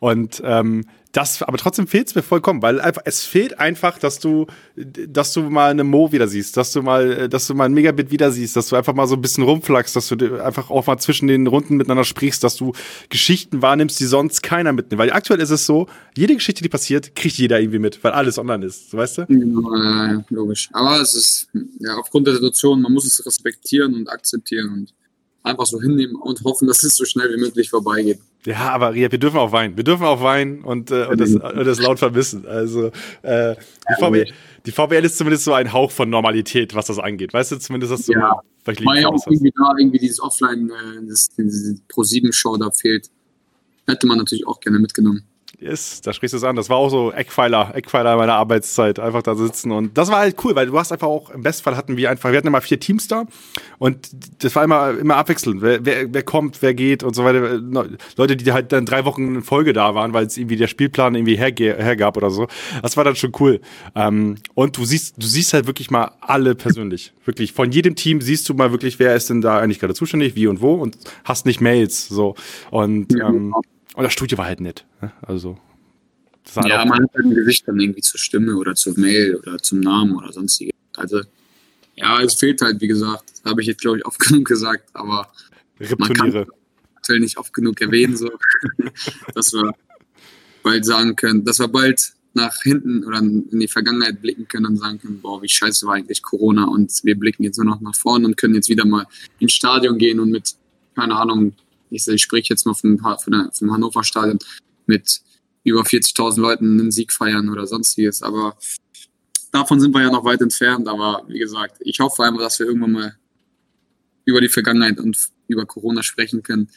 Speaker 1: Und ähm, das, aber trotzdem fehlt es mir vollkommen, weil einfach, es fehlt einfach, dass du, dass du mal eine Mo wieder siehst, dass du mal, dass du mal ein Megabit wieder siehst, dass du einfach mal so ein bisschen rumflachst, dass du einfach auch mal zwischen den Runden miteinander sprichst, dass du Geschichten wahrnimmst, die sonst keiner mitnimmt. Weil aktuell ist es so, jede Geschichte, die passiert, kriegt jeder irgendwie mit, weil alles online ist, weißt du?
Speaker 2: Ja, logisch. Aber es ist, ja, aufgrund der Situation, man muss es respektieren und akzeptieren und einfach so hinnehmen und hoffen, dass es so schnell wie möglich vorbeigeht.
Speaker 1: Ja, aber Ria, wir dürfen auch weinen. Wir dürfen auch weinen und, äh, und, das, und das laut vermissen. Also äh, die, VWL, die VWL ist zumindest so ein Hauch von Normalität, was das angeht. Weißt du, zumindest dass du
Speaker 2: ja. vielleicht Weil ja auch irgendwie da irgendwie dieses Offline, äh, das, diese Pro-7-Show da fehlt. Hätte man natürlich auch gerne mitgenommen.
Speaker 1: Yes, da sprichst du es an. Das war auch so Eckpfeiler, Eckpfeiler meiner Arbeitszeit. Einfach da sitzen. Und das war halt cool, weil du hast einfach auch, im Bestfall hatten wir einfach, wir hatten immer vier Teams da. Und das war immer, immer abwechselnd. Wer, wer, wer kommt, wer geht und so weiter. Leute, die halt dann drei Wochen in Folge da waren, weil es irgendwie der Spielplan irgendwie herge hergab oder so. Das war dann schon cool. Ähm, und du siehst, du siehst halt wirklich mal alle persönlich. Wirklich. Von jedem Team siehst du mal wirklich, wer ist denn da eigentlich gerade zuständig, wie und wo und hast nicht Mails, so. Und, ähm, und das Studio war halt nett. Ne? Also.
Speaker 2: Halt ja, man hat halt ein Gesicht dann irgendwie zur Stimme oder zur Mail oder zum Namen oder sonstiges. Also, ja, es fehlt halt, wie gesagt, habe ich jetzt, glaube ich, oft genug gesagt, aber man kann aktuell nicht oft genug erwähnen, so, dass wir bald sagen können, dass wir bald nach hinten oder in die Vergangenheit blicken können und sagen können, boah, wie scheiße war eigentlich Corona und wir blicken jetzt nur noch nach vorne und können jetzt wieder mal ins Stadion gehen und mit, keine Ahnung, ich, ich spreche jetzt mal vom, vom, vom Hannover Stadion mit über 40.000 Leuten einen Sieg feiern oder sonstiges. Aber davon sind wir ja noch weit entfernt. Aber wie gesagt, ich hoffe einfach, dass wir irgendwann mal über die Vergangenheit und über Corona sprechen können.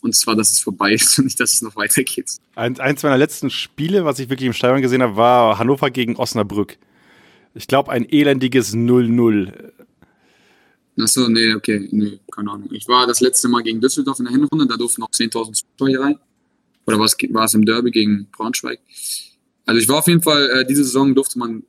Speaker 2: Und zwar, dass es vorbei ist und nicht, dass es noch weitergeht.
Speaker 1: Ein, eins meiner letzten Spiele, was ich wirklich im Stadion gesehen habe, war Hannover gegen Osnabrück. Ich glaube, ein elendiges 0-0.
Speaker 2: Achso, nee, okay, nee, keine Ahnung. Ich war das letzte Mal gegen Düsseldorf in der Hinrunde, da durften noch 10.000 Zuschauer hier rein. Oder war es, war es im Derby gegen Braunschweig? Also ich war auf jeden Fall, äh, diese Saison durfte man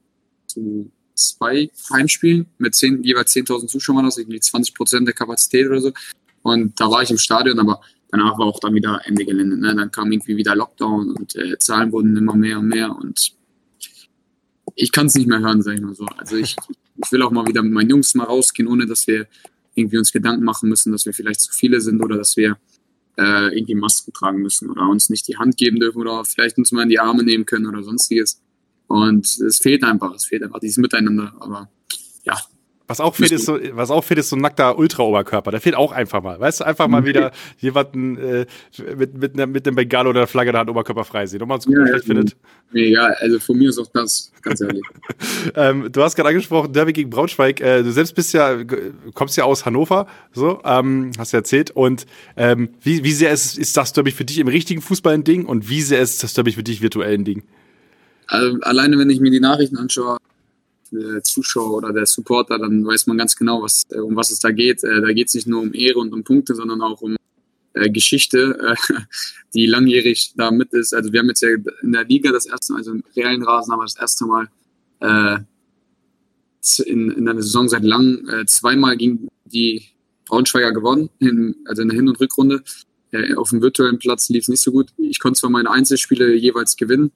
Speaker 2: zu zwei Heimspielen mit zehn, jeweils 10.000 Zuschauern, das irgendwie 20 Prozent der Kapazität oder so. Und da war ich im Stadion, aber danach war auch dann wieder Ende Gelände. Ne? Dann kam irgendwie wieder Lockdown und äh, Zahlen wurden immer mehr und mehr und ich kann es nicht mehr hören, sag ich mal so. Also ich, ich will auch mal wieder mit meinen Jungs mal rausgehen, ohne dass wir irgendwie uns Gedanken machen müssen, dass wir vielleicht zu viele sind oder dass wir äh, irgendwie Masken tragen müssen oder uns nicht die Hand geben dürfen oder vielleicht uns mal in die Arme nehmen können oder sonstiges. Und es fehlt einfach, es fehlt einfach dieses Miteinander. Aber ja,
Speaker 1: was auch fehlt, ist so, was auch fehlt, ist so ein nackter Ultra-Oberkörper. Der fehlt auch einfach mal. Weißt du, einfach mal mhm. wieder jemanden äh, mit, mit, ne, mit dem Bengalo oder der Flagge der Hand Oberkörper frei sehen. Und mal gucken, ja, vielleicht ja, findet.
Speaker 2: Ja, also von mir ist auch das, ganz ehrlich.
Speaker 1: ähm, du hast gerade angesprochen, Derby gegen Braunschweig. Äh, du selbst bist ja, kommst ja aus Hannover, so, ähm, hast du erzählt. Und ähm, wie, wie sehr ist, ist das Derby für dich im richtigen Fußball ein Ding und wie sehr ist das Derby für dich virtuell ein Ding?
Speaker 2: Also, alleine, wenn ich mir die Nachrichten anschaue, der Zuschauer oder der Supporter, dann weiß man ganz genau, was, äh, um was es da geht. Äh, da geht es nicht nur um Ehre und um Punkte, sondern auch um äh, Geschichte, die langjährig da mit ist. Also wir haben jetzt ja in der Liga das erste Mal, also im realen Rasen haben wir das erste Mal in, in einer Saison seit langem zweimal gegen die Braunschweiger gewonnen, also in der Hin- und Rückrunde. auf dem virtuellen Platz lief es nicht so gut. Ich konnte zwar meine Einzelspiele jeweils gewinnen,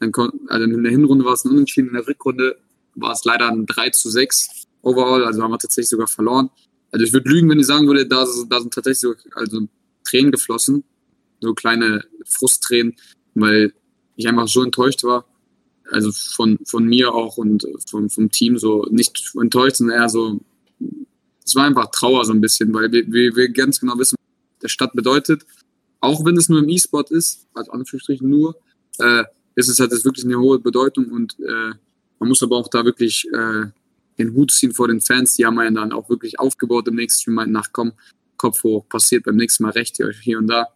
Speaker 2: dann also in der Hinrunde war es ein Unentschieden, in der Rückrunde war es leider ein 3 zu 6 overall, also haben wir tatsächlich sogar verloren. Also ich würde lügen, wenn ich sagen würde, da, da sind tatsächlich so, also Tränen geflossen. so kleine Frusttränen, weil ich einfach so enttäuscht war. Also von, von mir auch und vom, vom Team so nicht enttäuscht, sondern eher so, es war einfach Trauer so ein bisschen, weil wir, wir, wir ganz genau wissen, was der Stadt bedeutet. Auch wenn es nur im E-Sport ist, also Anführungsstrichen nur, äh, ist es halt wirklich eine hohe Bedeutung und äh, man muss aber auch da wirklich äh, den Hut ziehen vor den Fans. Die haben einen dann auch wirklich aufgebaut im nächsten Stream, nach komm, Kopf hoch, passiert beim nächsten Mal recht hier, hier und da.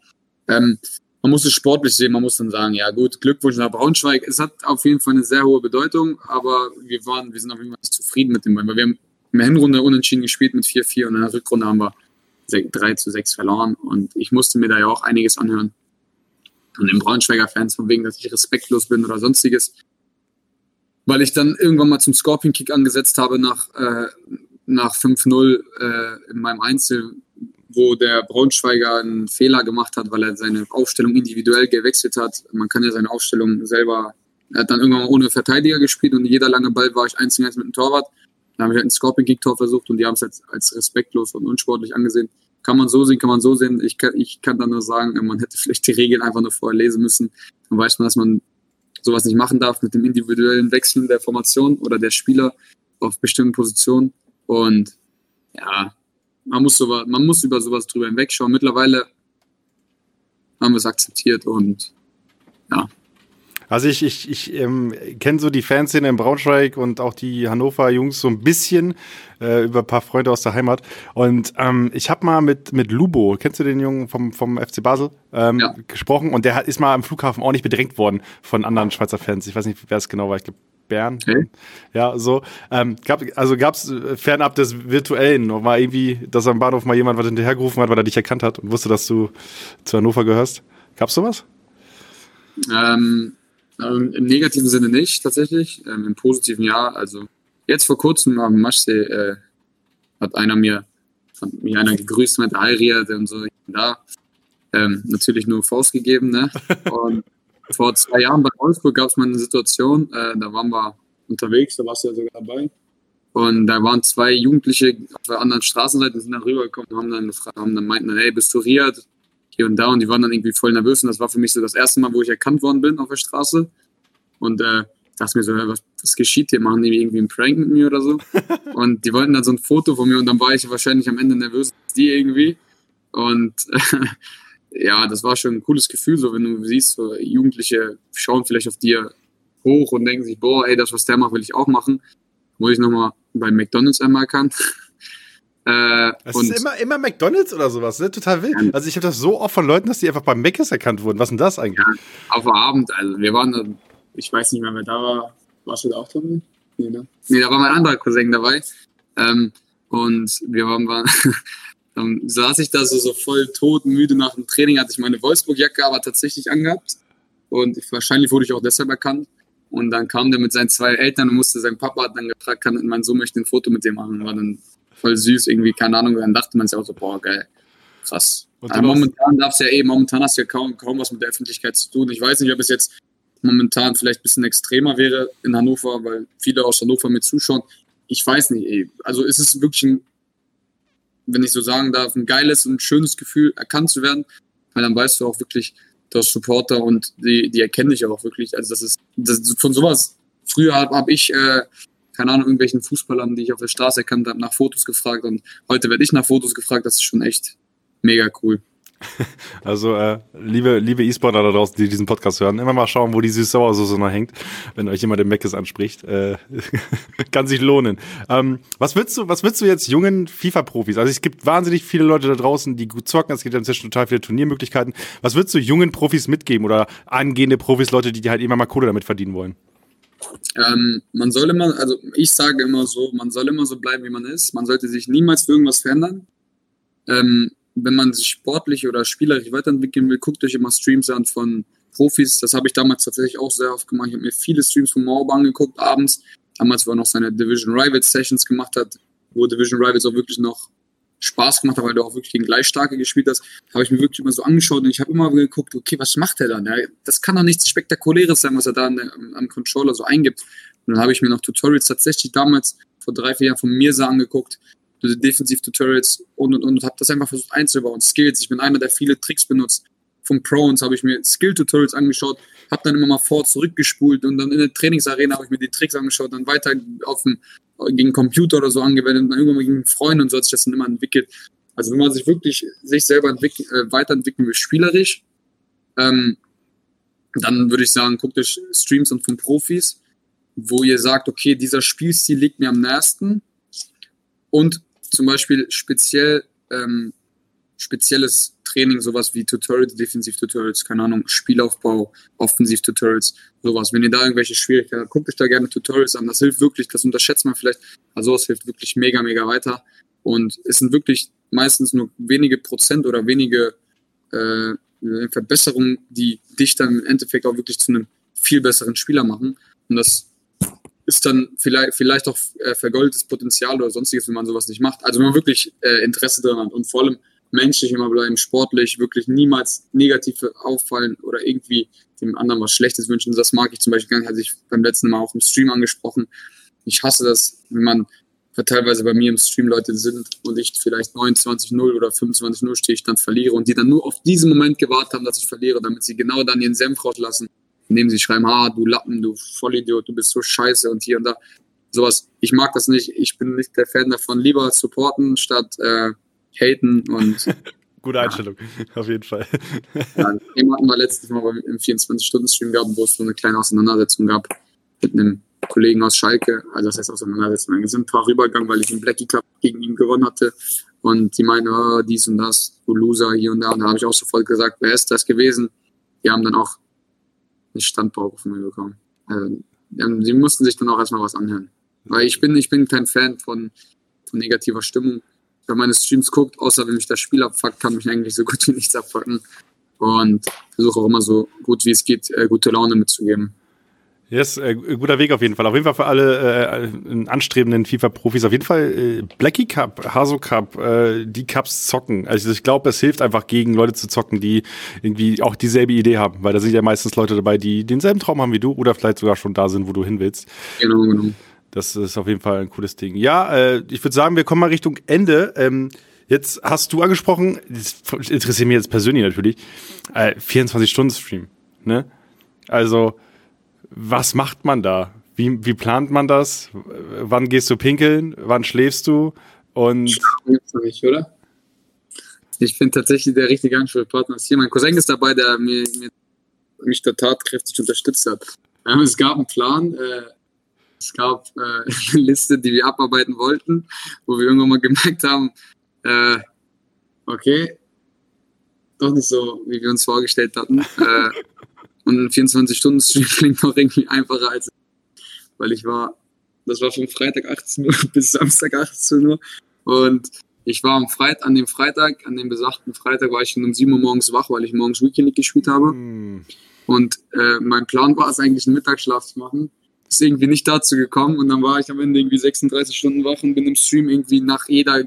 Speaker 2: Ähm, man muss es sportlich sehen, man muss dann sagen, ja gut, Glückwunsch nach Braunschweig. Es hat auf jeden Fall eine sehr hohe Bedeutung, aber wir waren, wir sind auf jeden Fall nicht zufrieden mit dem, weil wir haben in der Hinrunde unentschieden gespielt mit 4-4 und in der Rückrunde haben wir 3 zu 6 verloren und ich musste mir da ja auch einiges anhören. Und den Braunschweiger Fans von wegen, dass ich respektlos bin oder sonstiges weil ich dann irgendwann mal zum Scorpion Kick angesetzt habe nach, äh, nach 5-0 äh, in meinem Einzel, wo der Braunschweiger einen Fehler gemacht hat, weil er seine Aufstellung individuell gewechselt hat. Man kann ja seine Aufstellung selber, er hat dann irgendwann mal ohne Verteidiger gespielt und jeder lange Ball war ich 1 1 mit dem Torwart. Dann habe ich halt einen Scorpion Kick Tor versucht und die haben es als, als respektlos und unsportlich angesehen. Kann man so sehen, kann man so sehen. Ich kann, ich kann dann nur sagen, man hätte vielleicht die Regeln einfach nur vorher lesen müssen. Dann weiß man, dass man sowas nicht machen darf mit dem individuellen Wechseln der Formation oder der Spieler auf bestimmten Positionen. Und ja, man muss, sowas, man muss über sowas drüber hinwegschauen. Mittlerweile haben wir es akzeptiert und ja,
Speaker 1: also ich, ich, ich ähm, kenne so die Fanszene in Braunschweig und auch die Hannover Jungs so ein bisschen äh, über ein paar Freunde aus der Heimat. Und ähm, ich habe mal mit, mit Lubo, kennst du den Jungen vom, vom FC Basel, ähm, ja. gesprochen und der hat, ist mal am Flughafen auch nicht bedrängt worden von anderen Schweizer Fans. Ich weiß nicht, wer es genau war. Ich glaube, Bern. Okay. Ja, so. Ähm, gab, also gab es äh, fernab des Virtuellen noch mal irgendwie, dass am Bahnhof mal jemand was hinterhergerufen hat, weil er dich erkannt hat und wusste, dass du zu Hannover gehörst? Gab's sowas?
Speaker 2: Ähm, ähm, Im negativen Sinne nicht, tatsächlich. Ähm, Im positiven ja. Also jetzt vor kurzem am Maschsee äh, hat einer mir, hat mich einer gegrüßt mit Heiriert und so da. Ähm, natürlich nur Faust gegeben, ne? Und vor zwei Jahren bei Wolfsburg gab es mal eine Situation, äh, da waren wir unterwegs, da warst du ja sogar dabei. Und da waren zwei Jugendliche auf der anderen Straßenseite, sind dann rübergekommen und haben dann gefragt, haben dann meinten, hey, bist du Riad? Hier und da und die waren dann irgendwie voll nervös und das war für mich so das erste Mal, wo ich erkannt worden bin auf der Straße und äh, dachte mir so, was, was geschieht hier, machen die irgendwie einen Prank mit mir oder so und die wollten dann so ein Foto von mir und dann war ich wahrscheinlich am Ende nervös, die irgendwie und äh, ja, das war schon ein cooles Gefühl, so wenn du siehst, so Jugendliche schauen vielleicht auf dir hoch und denken sich, boah, ey, das, was der macht, will ich auch machen. Wurde ich nochmal bei McDonalds einmal erkannt.
Speaker 1: Äh, es ist immer, immer McDonalds oder sowas, ne? Total wild. Ja. Also ich habe das so oft von Leuten, dass die einfach beim Mc's erkannt wurden. Was ist denn das eigentlich? Ja,
Speaker 2: auf dem Abend, also wir waren, ich weiß nicht mehr, wer da war. Warst du da auch drin? Nee, ne? nee, da war mein anderer Cousin dabei. Ähm, und wir waren, waren dann saß ich da so, so voll tot, müde nach dem Training, hatte ich meine Wolfsburg-Jacke aber tatsächlich angehabt. Und ich, wahrscheinlich wurde ich auch deshalb erkannt. Und dann kam der mit seinen zwei Eltern und musste, sein Papa hat dann gefragt, kann mein Sohn möchte ein Foto mit dir machen. War dann voll süß, irgendwie, keine Ahnung, dann dachte man sich auch so, boah, geil, krass. Also momentan darfst ja eh, momentan hast du ja kaum, kaum was mit der Öffentlichkeit zu tun. Ich weiß nicht, ob es jetzt momentan vielleicht ein bisschen extremer wäre in Hannover, weil viele aus Hannover mit zuschauen. Ich weiß nicht, ey. Also ist es wirklich ein, wenn ich so sagen darf, ein geiles und schönes Gefühl, erkannt zu werden, weil dann weißt du auch wirklich, du hast Supporter und die, die erkennen dich auch wirklich. Also das ist, das, von sowas, früher habe hab ich äh, keine Ahnung, irgendwelchen Fußballern, die ich auf der Straße erkannt habe, nach Fotos gefragt und heute werde ich nach Fotos gefragt. Das ist schon echt mega cool.
Speaker 1: Also, äh, liebe, liebe E-Sportler da draußen, die diesen Podcast hören, immer mal schauen, wo die Süß-Sauersoße noch hängt, wenn euch jemand den Meckes anspricht. Äh, kann sich lohnen. Ähm, was willst du, was willst du jetzt jungen FIFA-Profis? Also, es gibt wahnsinnig viele Leute da draußen, die gut zocken. Es gibt inzwischen total viele Turniermöglichkeiten. Was willst du jungen Profis mitgeben oder angehende Profis, Leute, die halt immer mal Kohle damit verdienen wollen?
Speaker 2: Ähm, man soll immer, also ich sage immer so, man soll immer so bleiben, wie man ist. Man sollte sich niemals für irgendwas verändern. Ähm, wenn man sich sportlich oder spielerisch weiterentwickeln will, guckt euch immer Streams an von Profis. Das habe ich damals tatsächlich auch sehr oft gemacht. Ich habe mir viele Streams von Mauber angeguckt abends. Damals, wo er noch seine Division Rivals Sessions gemacht hat, wo Division Rivals auch wirklich noch Spaß gemacht hat, weil du auch wirklich gegen Gleichstarke gespielt hast, habe ich mir wirklich immer so angeschaut und ich habe immer geguckt, okay, was macht er dann? Ja, das kann doch nichts Spektakuläres sein, was er da am Controller so eingibt. Und dann habe ich mir noch Tutorials tatsächlich damals vor drei, vier Jahren von Mirsa angeguckt, Defensiv-Tutorials und und und, und habe das einfach versucht einzubauen. Skills, ich bin einer, der viele Tricks benutzt von Prones, habe ich mir Skill-Tutorials angeschaut, habe dann immer mal vor zurückgespult und dann in der Trainingsarena habe ich mir die Tricks angeschaut, dann weiter auf dem, gegen Computer oder so angewendet und dann irgendwann gegen Freunde und so hat sich das dann immer entwickelt. Also wenn man sich wirklich sich selber äh, weiterentwickeln will, spielerisch, ähm, dann würde ich sagen, guckt euch Streams und von Profis, wo ihr sagt, okay, dieser Spielstil liegt mir am nächsten und zum Beispiel speziell ähm, spezielles Training, sowas wie Tutorials, Defensiv-Tutorials, keine Ahnung, Spielaufbau, Offensiv-Tutorials, sowas. Wenn ihr da irgendwelche Schwierigkeiten habt, guckt euch da gerne Tutorials an. Das hilft wirklich, das unterschätzt man vielleicht. Also sowas hilft wirklich mega, mega weiter. Und es sind wirklich meistens nur wenige Prozent oder wenige äh, Verbesserungen, die dich dann im Endeffekt auch wirklich zu einem viel besseren Spieler machen. Und das ist dann vielleicht, vielleicht auch äh, vergoldetes Potenzial oder sonstiges, wenn man sowas nicht macht. Also wenn man wirklich äh, Interesse daran hat und vor allem menschlich immer bleiben, sportlich, wirklich niemals negativ auffallen oder irgendwie dem anderen was Schlechtes wünschen. Das mag ich zum Beispiel, hatte ich beim letzten Mal auch im Stream angesprochen. Ich hasse das, wenn man teilweise bei mir im Stream Leute sind und ich vielleicht 29-0 oder 25-0 stehe, ich dann verliere und die dann nur auf diesen Moment gewartet haben, dass ich verliere, damit sie genau dann ihren Senf rauslassen, indem sie schreiben, ah, du Lappen, du Vollidiot, du bist so scheiße und hier und da. Sowas, ich mag das nicht, ich bin nicht der Fan davon, lieber supporten statt äh, haten und
Speaker 1: Gute Einstellung, ja. auf jeden Fall.
Speaker 2: ja, eben hatten wir letztes Mal im 24-Stunden-Stream gehabt, wo es so eine kleine Auseinandersetzung gab mit einem Kollegen aus Schalke. Also das heißt Auseinandersetzung. Wir sind ein paar rübergegangen, weil ich den Blackie Cup gegen ihn gewonnen hatte. Und die meinen, oh, dies und das, du Loser hier und da. Und da habe ich auch sofort gesagt, wer ist das gewesen? Die haben dann auch eine Standpauke von mir bekommen. Also, sie mussten sich dann auch erstmal was anhören. Weil ich bin, ich bin kein Fan von, von negativer Stimmung wenn meine Streams guckt, außer wenn mich das Spiel abfuckt, kann mich eigentlich so gut wie nichts abfucken. Und versuche auch immer so gut wie es geht, äh, gute Laune mitzugeben.
Speaker 1: Yes, äh, guter Weg auf jeden Fall. Auf jeden Fall für alle äh, anstrebenden FIFA-Profis. Auf jeden Fall äh, Blackie Cup, Haso Cup, äh, die Cups zocken. Also ich glaube, es hilft einfach gegen Leute zu zocken, die irgendwie auch dieselbe Idee haben. Weil da sind ja meistens Leute dabei, die denselben Traum haben wie du oder vielleicht sogar schon da sind, wo du hin willst. Genau, genau. Das ist auf jeden Fall ein cooles Ding. Ja, äh, ich würde sagen, wir kommen mal Richtung Ende. Ähm, jetzt hast du angesprochen, das interessiert mich jetzt persönlich natürlich, äh, 24-Stunden-Stream. Ne? Also, was macht man da? Wie, wie plant man das? Wann gehst du pinkeln? Wann schläfst du? Und
Speaker 2: nicht, oder? Ich bin tatsächlich der richtige Ansprechpartner. Hier, mein Cousin ist dabei, der mir, mir mich da tatkräftig unterstützt hat. Es gab einen Plan, äh, es gab äh, eine Liste, die wir abarbeiten wollten, wo wir irgendwann mal gemerkt haben, äh, okay, doch nicht so, wie wir uns vorgestellt hatten. Äh, und ein 24-Stunden-Stream klingt auch irgendwie einfacher als, weil ich war, das war von Freitag 18 Uhr bis Samstag 18 Uhr. Und ich war am Freitag, an dem Freitag, an dem besagten Freitag war ich schon um 7 Uhr morgens wach, weil ich morgens Weekend League gespielt habe. Mm. Und äh, mein Plan war es eigentlich, einen Mittagsschlaf zu machen ist irgendwie nicht dazu gekommen und dann war ich am Ende irgendwie 36 Stunden wach und bin im Stream irgendwie nach jeder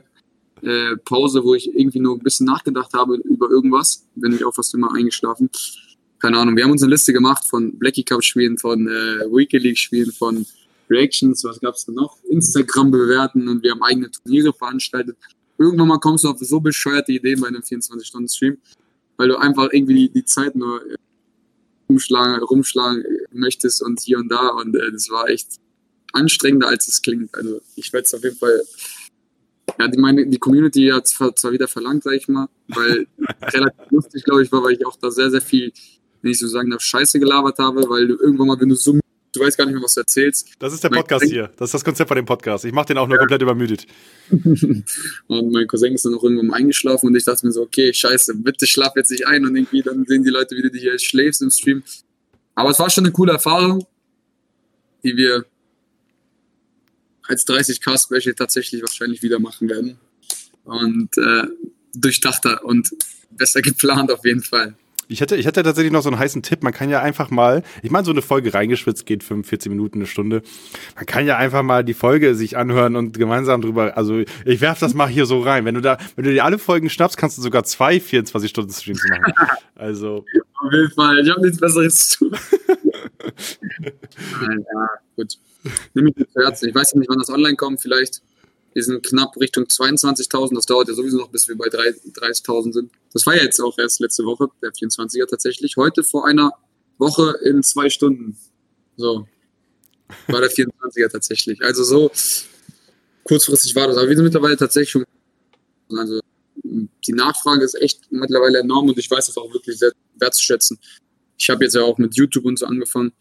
Speaker 2: äh, Pause, wo ich irgendwie nur ein bisschen nachgedacht habe über irgendwas, bin ich auch fast immer eingeschlafen. Keine Ahnung, wir haben uns eine Liste gemacht von Blackie Cup Spielen, von äh, Weekly League Spielen, von Reactions, was gab's da noch? Instagram bewerten und wir haben eigene Turniere veranstaltet. Irgendwann mal kommst du auf so bescheuerte Ideen bei einem 24-Stunden-Stream, weil du einfach irgendwie die Zeit nur äh, rumschlagen, rumschlagen möchtest und hier und da. Und äh, das war echt anstrengender, als es klingt. Also ich werde es auf jeden Fall. Ja, die, meine, die Community hat es zwar wieder verlangt, sag ich mal, weil relativ lustig, glaube ich, war, weil ich auch da sehr, sehr viel, wenn ich so sagen darf, Scheiße gelabert habe, weil du irgendwann mal, wenn du so du weißt gar nicht mehr, was du erzählst.
Speaker 1: Das ist der Podcast hier. Das ist das Konzept von dem Podcast. Ich mache den auch nur ja. komplett übermüdet.
Speaker 2: und mein Cousin ist dann auch irgendwann eingeschlafen und ich dachte mir so, okay, scheiße, bitte schlaf jetzt nicht ein und irgendwie dann sehen die Leute, wie du hier schläfst im Stream. Aber es war schon eine coole Erfahrung, die wir als 30k Special tatsächlich wahrscheinlich wieder machen werden. Und äh, durchdachter und besser geplant auf jeden Fall.
Speaker 1: Ich hätte, ich hätte tatsächlich noch so einen heißen Tipp. Man kann ja einfach mal, ich meine, so eine Folge reingeschwitzt geht 45 Minuten, eine Stunde. Man kann ja einfach mal die Folge sich anhören und gemeinsam drüber, also ich werf das mal hier so rein. Wenn du da, wenn du dir alle Folgen schnappst, kannst du sogar zwei 24-Stunden-Streams machen. Also.
Speaker 2: Auf jeden Fall, ich habe nichts Besseres zu tun. ja, gut. Nimm mich zu Herzen. Ich weiß nicht, wann das online kommt, vielleicht Wir sind knapp Richtung 22.000. Das dauert ja sowieso noch, bis wir bei 30.000 sind. Das war ja jetzt auch erst letzte Woche, der 24er tatsächlich. Heute vor einer Woche in zwei Stunden. So. War der 24er tatsächlich. Also so kurzfristig war das. Aber wir sind mittlerweile tatsächlich schon. Also die Nachfrage ist echt mittlerweile enorm und ich weiß das auch wirklich sehr wertzuschätzen. Ich habe jetzt ja auch mit YouTube und so angefangen.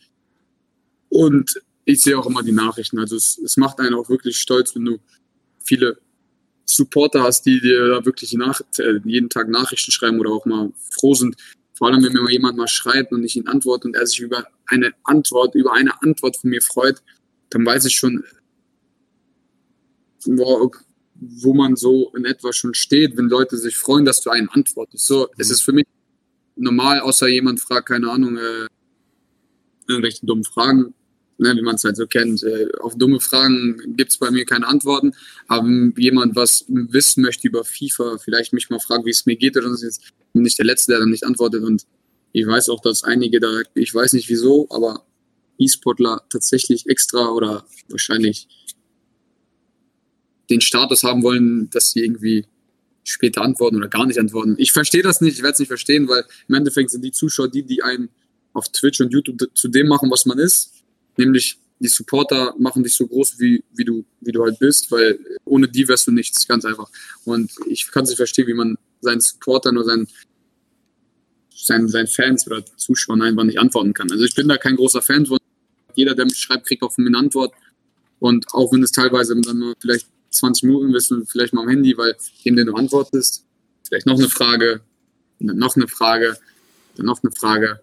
Speaker 2: Und ich sehe auch immer die Nachrichten. Also es, es macht einen auch wirklich stolz, wenn du viele Supporter hast, die dir da wirklich nach, äh, jeden Tag Nachrichten schreiben oder auch mal froh sind. Vor allem, wenn mir jemand mal schreibt und ich ihn antworte und er sich über eine Antwort, über eine Antwort von mir freut, dann weiß ich schon, wo, wo man so in etwa schon steht, wenn Leute sich freuen, dass du einen antwortest. So, mhm. es ist für mich normal, außer jemand fragt, keine Ahnung, äh, irgendwelche dummen Fragen, ne, wie man es halt so kennt. Äh, auf dumme Fragen gibt es bei mir keine Antworten. Aber jemand was wissen möchte über FIFA, vielleicht mich mal fragt, wie es mir geht oder so, ist nicht der Letzte, der dann nicht antwortet. Und ich weiß auch, dass einige da, ich weiß nicht wieso, aber E-Sportler tatsächlich extra oder wahrscheinlich den Status haben wollen, dass sie irgendwie später antworten oder gar nicht antworten. Ich verstehe das nicht, ich werde es nicht verstehen, weil im Endeffekt sind die Zuschauer die, die einen auf Twitch und YouTube zu dem machen, was man ist. Nämlich die Supporter machen dich so groß, wie, wie, du, wie du halt bist, weil ohne die wärst du nichts, ganz einfach. Und ich kann es nicht verstehen, wie man seinen Supportern oder seinen, seinen, seinen Fans oder Zuschauern einfach nicht antworten kann. Also ich bin da kein großer Fan von. Jeder, der mich schreibt, kriegt auch von mir eine Antwort. Und auch wenn es teilweise dann nur vielleicht 20 Minuten bist und vielleicht mal am Handy, weil dem, den du antwortest, vielleicht noch eine Frage, noch eine Frage, dann noch eine Frage.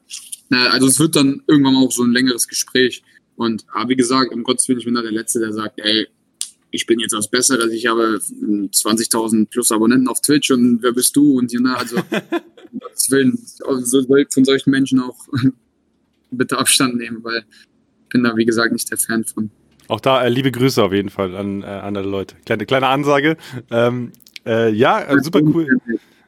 Speaker 2: Also es wird dann irgendwann auch so ein längeres Gespräch. Und aber wie gesagt, um Gottes Willen, ich bin da der Letzte, der sagt, ey, ich bin jetzt was Besseres, ich habe 20.000 plus Abonnenten auf Twitch und wer bist du? Und ne, also um Gottes Willen, also von solchen Menschen auch bitte Abstand nehmen, weil ich bin da, wie gesagt, nicht der Fan von.
Speaker 1: Auch da äh, liebe Grüße auf jeden Fall an äh, andere Leute. Kleine, kleine Ansage. Ähm, äh, ja, äh, super cool.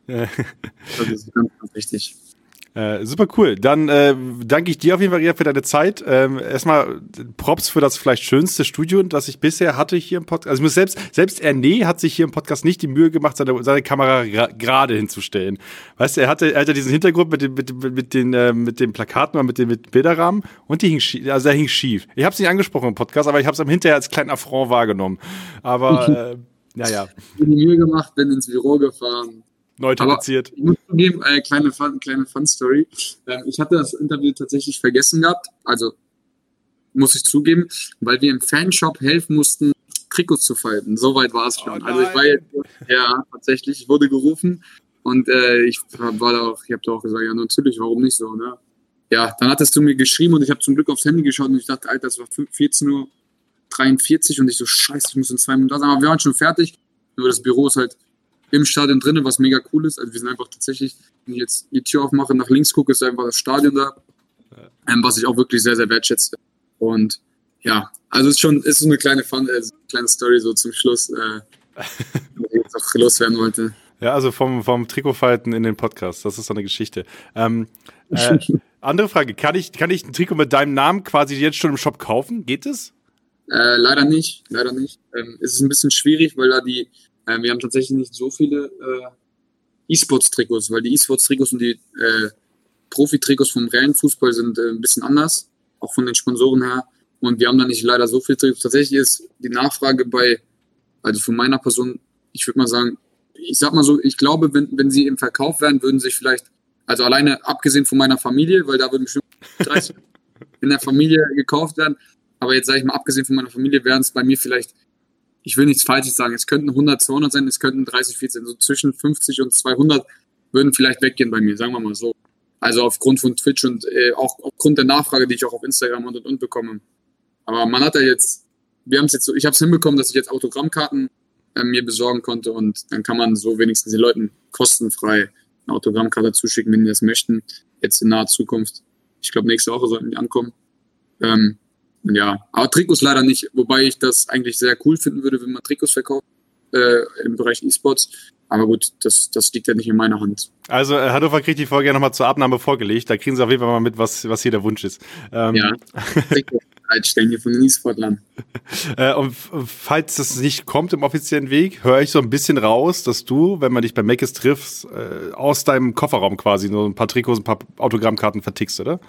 Speaker 2: das ist ganz, ganz wichtig.
Speaker 1: Äh, super cool. Dann äh, danke ich dir auf jeden Fall für deine Zeit. Ähm, erstmal Props für das vielleicht schönste Studio, das ich bisher hatte hier im Podcast. Also ich muss selbst, selbst Erne hat sich hier im Podcast nicht die Mühe gemacht, seine, seine Kamera gerade hinzustellen. Weißt du, er hatte, er hatte diesen Hintergrund mit, den, mit, mit, den, äh, mit den Plakaten, mit den mit Bilderrahmen und die hing schief, also er hing schief. Ich habe es nicht angesprochen im Podcast, aber ich habe es am Hinterher als kleinen Affront wahrgenommen. Aber äh, naja.
Speaker 2: Ich habe die Mühe gemacht, bin ins Büro gefahren,
Speaker 1: Neu tapeziert.
Speaker 2: Ich muss zugeben, äh, kleine Fun, kleine Fun-Story. Ähm, ich hatte das Interview tatsächlich vergessen gehabt. Also muss ich zugeben, weil wir im Fanshop helfen mussten, Trikots zu falten. Soweit war es oh schon. Oh also ich war jetzt, ja, tatsächlich, ich wurde gerufen und äh, ich war da auch, ich habe da auch gesagt, ja, natürlich, warum nicht so, ne? Ja, dann hattest du mir geschrieben und ich habe zum Glück aufs Handy geschaut und ich dachte, Alter, es war 14.43 Uhr und ich so, scheiße, ich muss in zwei Minuten da sein. Aber wir waren schon fertig. Nur das Büro ist halt im Stadion drinnen, was mega cool ist. Also wir sind einfach tatsächlich, wenn ich jetzt die Tür aufmache, nach links gucke, ist einfach das Stadion da, ähm, was ich auch wirklich sehr, sehr wertschätze. Und ja, also es ist schon, ist so eine kleine Fun, äh, kleine Story so zum Schluss, äh, die ich jetzt auch loswerden wollte.
Speaker 1: Ja, also vom, vom Trikotfalten in den Podcast, das ist so eine Geschichte. Ähm, äh, andere Frage, kann ich, kann ich ein Trikot mit deinem Namen quasi jetzt schon im Shop kaufen? Geht es?
Speaker 2: Äh, leider nicht, leider nicht. Ähm, es ist ein bisschen schwierig, weil da die, äh, wir haben tatsächlich nicht so viele äh, E-Sports-Trikots, weil die E-Sports-Trikots und die äh, Profi-Trikots vom reellen Fußball sind äh, ein bisschen anders, auch von den Sponsoren her. Und wir haben da nicht leider so viele Trikots. Tatsächlich ist die Nachfrage bei, also von meiner Person, ich würde mal sagen, ich sag mal so, ich glaube, wenn, wenn sie im Verkauf wären, würden sich vielleicht, also alleine abgesehen von meiner Familie, weil da würden bestimmt 30 in der Familie gekauft werden, aber jetzt sage ich mal, abgesehen von meiner Familie, wären es bei mir vielleicht ich will nichts Falsches sagen, es könnten 100, 200 sein, es könnten 30, 40, so zwischen 50 und 200 würden vielleicht weggehen bei mir, sagen wir mal so. Also aufgrund von Twitch und äh, auch aufgrund der Nachfrage, die ich auch auf Instagram und und, und bekomme. Aber man hat ja jetzt, wir haben es jetzt so, ich habe es hinbekommen, dass ich jetzt Autogrammkarten äh, mir besorgen konnte und dann kann man so wenigstens den Leuten kostenfrei eine Autogrammkarte zuschicken, wenn die das möchten, jetzt in naher Zukunft. Ich glaube, nächste Woche sollten die ankommen. Ähm, ja, aber Trikots leider nicht, wobei ich das eigentlich sehr cool finden würde, wenn man Trikots verkauft äh, im Bereich E-Sports. Aber gut, das, das liegt ja nicht in meiner Hand.
Speaker 1: Also äh, Hannover kriegt die Folge ja nochmal zur Abnahme vorgelegt. Da kriegen sie auf jeden Fall mal mit, was, was hier der Wunsch ist.
Speaker 2: Ähm. Ja, bereitstellen hier von den E-Sportlern.
Speaker 1: Äh, und falls das nicht kommt im offiziellen Weg, höre ich so ein bisschen raus, dass du, wenn man dich bei Macis triffst, äh, aus deinem Kofferraum quasi nur ein paar Trikots, ein paar Autogrammkarten vertickst, oder?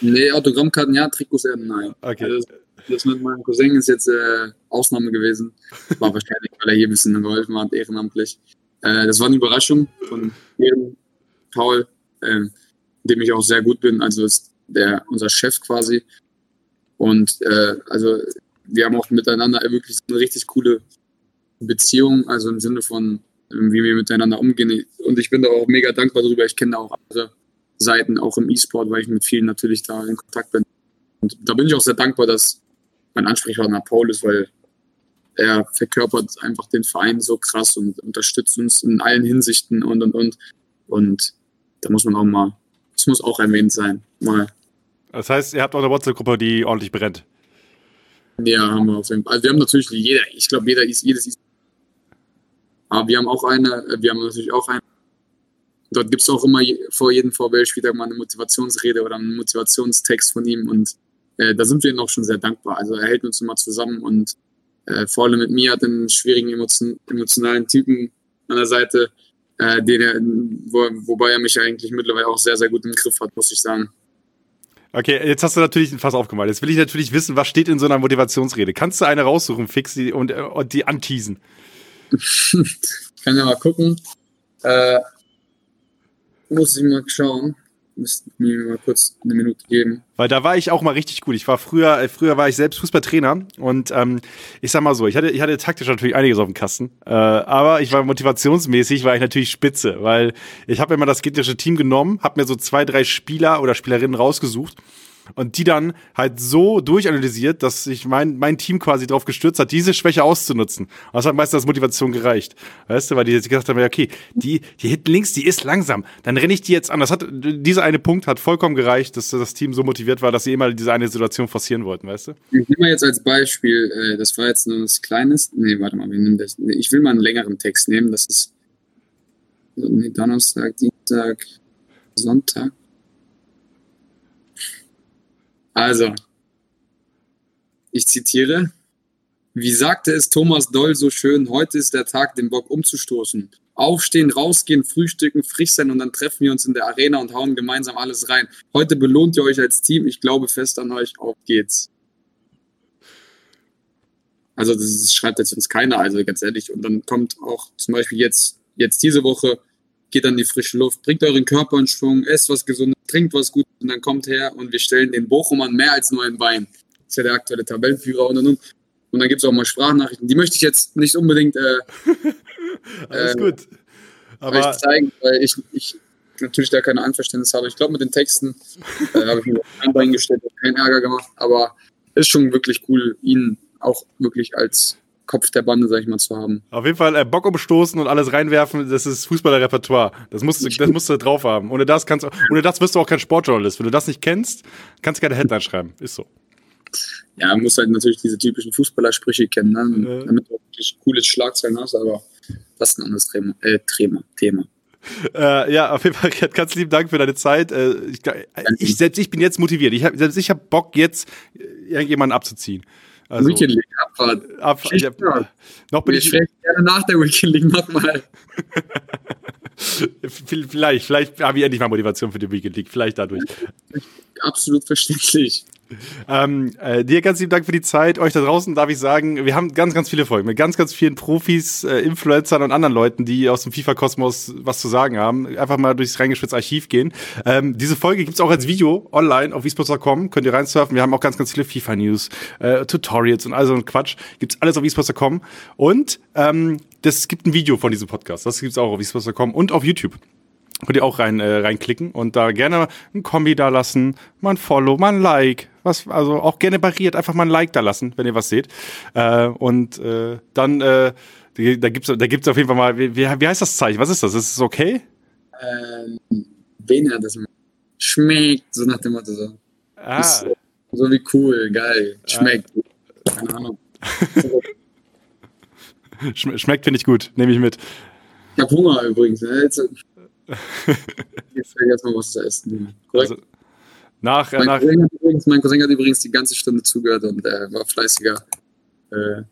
Speaker 2: Nee, Autogrammkarten ja, Trikots eher nein. Okay. Also, das mit meinem Cousin ist jetzt äh, Ausnahme gewesen. War wahrscheinlich, weil er hier ein bisschen geholfen hat, ehrenamtlich. Äh, das war eine Überraschung von Paul, äh, dem ich auch sehr gut bin. Also ist der unser Chef quasi. Und äh, also wir haben auch miteinander wirklich eine richtig coole Beziehung, also im Sinne von, wie wir miteinander umgehen. Und ich bin da auch mega dankbar darüber. Ich kenne auch andere Seiten, auch im E-Sport, weil ich mit vielen natürlich da in Kontakt bin. Und da bin ich auch sehr dankbar, dass mein Ansprechpartner Paul ist, weil er verkörpert einfach den Verein so krass und unterstützt uns in allen Hinsichten und und und. Und da muss man auch mal, das muss auch erwähnt sein. Mal.
Speaker 1: Das heißt, ihr habt auch eine WhatsApp-Gruppe, die ordentlich brennt.
Speaker 2: Ja, haben wir auf jeden Fall. Also wir haben natürlich jeder, ich glaube, jeder ist, jedes ist. Aber wir haben auch eine, wir haben natürlich auch eine. Dort gibt es auch immer vor jedem VW-Spieler mal eine Motivationsrede oder einen Motivationstext von ihm und äh, da sind wir ihm auch schon sehr dankbar. Also er hält uns immer zusammen und äh, vor allem mit mir hat einen schwierigen emotion emotionalen Typen an der Seite, äh, den er, wo, wobei er mich eigentlich mittlerweile auch sehr, sehr gut im Griff hat, muss ich sagen.
Speaker 1: Okay, jetzt hast du natürlich ein Fass aufgemalt. Jetzt will ich natürlich wissen, was steht in so einer Motivationsrede. Kannst du eine raussuchen, fix die und, und die anteasen?
Speaker 2: ich kann ja mal gucken. Äh, muss ich mal schauen müssten mir mal kurz eine Minute geben.
Speaker 1: Weil da war ich auch mal richtig gut. Ich war früher, äh, früher war ich selbst Fußballtrainer und ähm, ich sag mal so, ich hatte, ich hatte taktisch natürlich einiges auf dem Kasten, äh, aber ich war motivationsmäßig, war ich natürlich spitze, weil ich habe immer das gegnerische Team genommen, habe mir so zwei, drei Spieler oder Spielerinnen rausgesucht und die dann halt so durchanalysiert, dass sich mein, mein Team quasi darauf gestürzt hat, diese Schwäche auszunutzen. Und das hat meistens als Motivation gereicht. Weißt du, weil die jetzt gesagt haben, okay, die, die hinten links, die ist langsam, dann renne ich die jetzt an. Das hat, dieser eine Punkt hat vollkommen gereicht, dass das Team so motiviert war, dass sie immer diese eine Situation forcieren wollten, weißt du?
Speaker 2: Ich nehme mal jetzt als Beispiel, äh, das war jetzt nur das Kleines. Nee, warte mal, wir nehmen das. Ich will mal einen längeren Text nehmen, das ist Donnerstag, Dienstag, Sonntag. Also, ich zitiere, wie sagte es Thomas Doll so schön, heute ist der Tag, den Bock umzustoßen. Aufstehen, rausgehen, frühstücken, frisch sein und dann treffen wir uns in der Arena und hauen gemeinsam alles rein. Heute belohnt ihr euch als Team. Ich glaube fest an euch. Auf geht's. Also das schreibt jetzt uns keiner, also ganz ehrlich. Und dann kommt auch zum Beispiel jetzt, jetzt diese Woche geht an die frische Luft, bringt euren Körper in Schwung, esst was Gesundes, trinkt was Gutes und dann kommt her und wir stellen den Bochumern mehr als nur ein Bein. Das ist ja der aktuelle Tabellenführer und und und. Und dann gibt es auch mal Sprachnachrichten. Die möchte ich jetzt nicht unbedingt äh,
Speaker 1: Alles äh, gut.
Speaker 2: Aber zeigen, weil ich, ich natürlich da keine Einverständnis habe. Ich glaube, mit den Texten äh, habe ich mir kein Bein gestellt, keinen Ärger gemacht, aber ist schon wirklich cool, ihn auch wirklich als Kopf der Bande, sag ich mal, zu haben.
Speaker 1: Auf jeden Fall äh, Bock umstoßen und alles reinwerfen, das ist Fußballerrepertoire. Das musst du, das musst du drauf haben. Ohne das kannst ohne das wirst du auch kein Sportjournalist. Wenn du das nicht kennst, kannst du keine Headline schreiben. Ist so.
Speaker 2: Ja, man muss halt natürlich diese typischen Fußballersprüche kennen, ne? äh. damit du wirklich cooles Schlagzeilen hast, aber das ist ein anderes Thema. Äh, Thema. Thema.
Speaker 1: Äh, ja, auf jeden Fall, ganz lieben Dank für deine Zeit. Äh, ich, ich, selbst ich bin jetzt motiviert. Ich hab, selbst ich habe Bock, jetzt irgendjemanden abzuziehen.
Speaker 2: Also, Weekend League Abfahrt. Abfahrt ich, ja, noch bin ich gerne nach der Weekend League nochmal.
Speaker 1: vielleicht, vielleicht habe ich endlich mal Motivation für die Weekend League. Vielleicht dadurch.
Speaker 2: Absolut verständlich.
Speaker 1: Ähm, äh, dir ganz lieben Dank für die Zeit. Euch da draußen darf ich sagen, wir haben ganz, ganz viele Folgen mit ganz, ganz vielen Profis, äh, Influencern und anderen Leuten, die aus dem FIFA-Kosmos was zu sagen haben. Einfach mal durchs reingeschwitzte Archiv gehen. Ähm, diese Folge gibt's auch als Video online auf esports.com. Könnt ihr reinsurfen. Wir haben auch ganz, ganz viele FIFA-News, äh, Tutorials und all so ein Quatsch. Gibt's alles auf esports.com. Und ähm, das gibt ein Video von diesem Podcast. Das gibt's auch auf esports.com und auf YouTube. Könnt ihr auch rein, äh, reinklicken und da gerne ein Kombi da lassen, mal ein Follow, mal ein Like, was, also auch gerne barriert, einfach mal ein Like da lassen, wenn ihr was seht. Äh, und äh, dann, äh, da gibt's, da gibt's auf jeden Fall mal, wie, wie heißt das Zeichen? Was ist das? Ist es okay?
Speaker 2: Ähm, wen hat das Schmeckt, so nach dem Motto so. Ah. So, so, wie cool, geil, schmeckt. Ah. Keine Ahnung.
Speaker 1: Schmeckt finde ich gut, nehme ich mit.
Speaker 2: Ich habe Hunger übrigens. Ne? Jetzt, jetzt fällt erstmal was zu essen.
Speaker 1: Korrekt? Also, Nach,
Speaker 2: Mein,
Speaker 1: nach,
Speaker 2: Cousin hat übrigens, mein Cousin hat übrigens die ganze Stunde zugehört und äh, war fleißiger äh,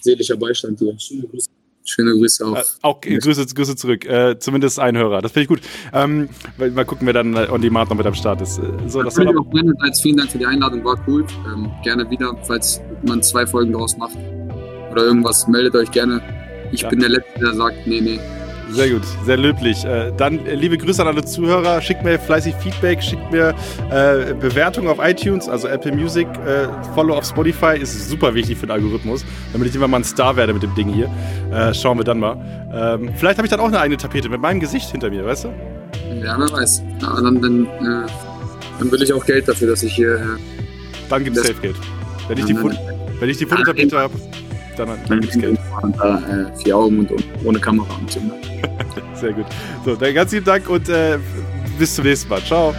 Speaker 2: seelischer Beistand hier. Schöne Grüße. Schöne Grüße auch.
Speaker 1: Äh, auch äh, Grüße, Grüße zurück. Äh, zumindest ein Hörer. Das finde ich gut. Ähm, mal mal gucken, wer dann äh, on demand noch mit am Start ist. Äh, so, das war
Speaker 2: auch vielen Dank für die Einladung, war cool. Ähm, gerne wieder, falls man zwei Folgen draus macht oder irgendwas, meldet euch gerne. Ich
Speaker 1: Ja.
Speaker 2: bin der Letzte, der sagt, nee, nee.
Speaker 1: Sehr gut, sehr löblich. Äh, dann äh, liebe Grüße an alle Zuhörer. Schickt mir fleißig Feedback, schickt mir äh, Bewertungen auf iTunes, also Apple Music. Follow auf Spotify ist super wichtig für den Algorithmus, damit ich immer mal ein Star werde mit dem Ding hier. Schauen wir dann mal. Ähm, vielleicht habe ich dann auch eine eigene Tapete mit meinem Gesicht hinter mir, weißt du?
Speaker 2: Ja, wer weiß. Ja, dann, dann, dann will ich auch Geld dafür, dass ich hier.
Speaker 1: Dann gibt es Safe Geld. Wenn ich die, Foto, wenn ich die Fototapete habe, dann, dann
Speaker 2: dann
Speaker 1: gibt es Geld.
Speaker 2: da äh, vier Augen und, ohne Kamera und so.
Speaker 1: Sehr gut. So, dann ganz lieben Dank und äh, bis zum nächsten Mal. Ciao.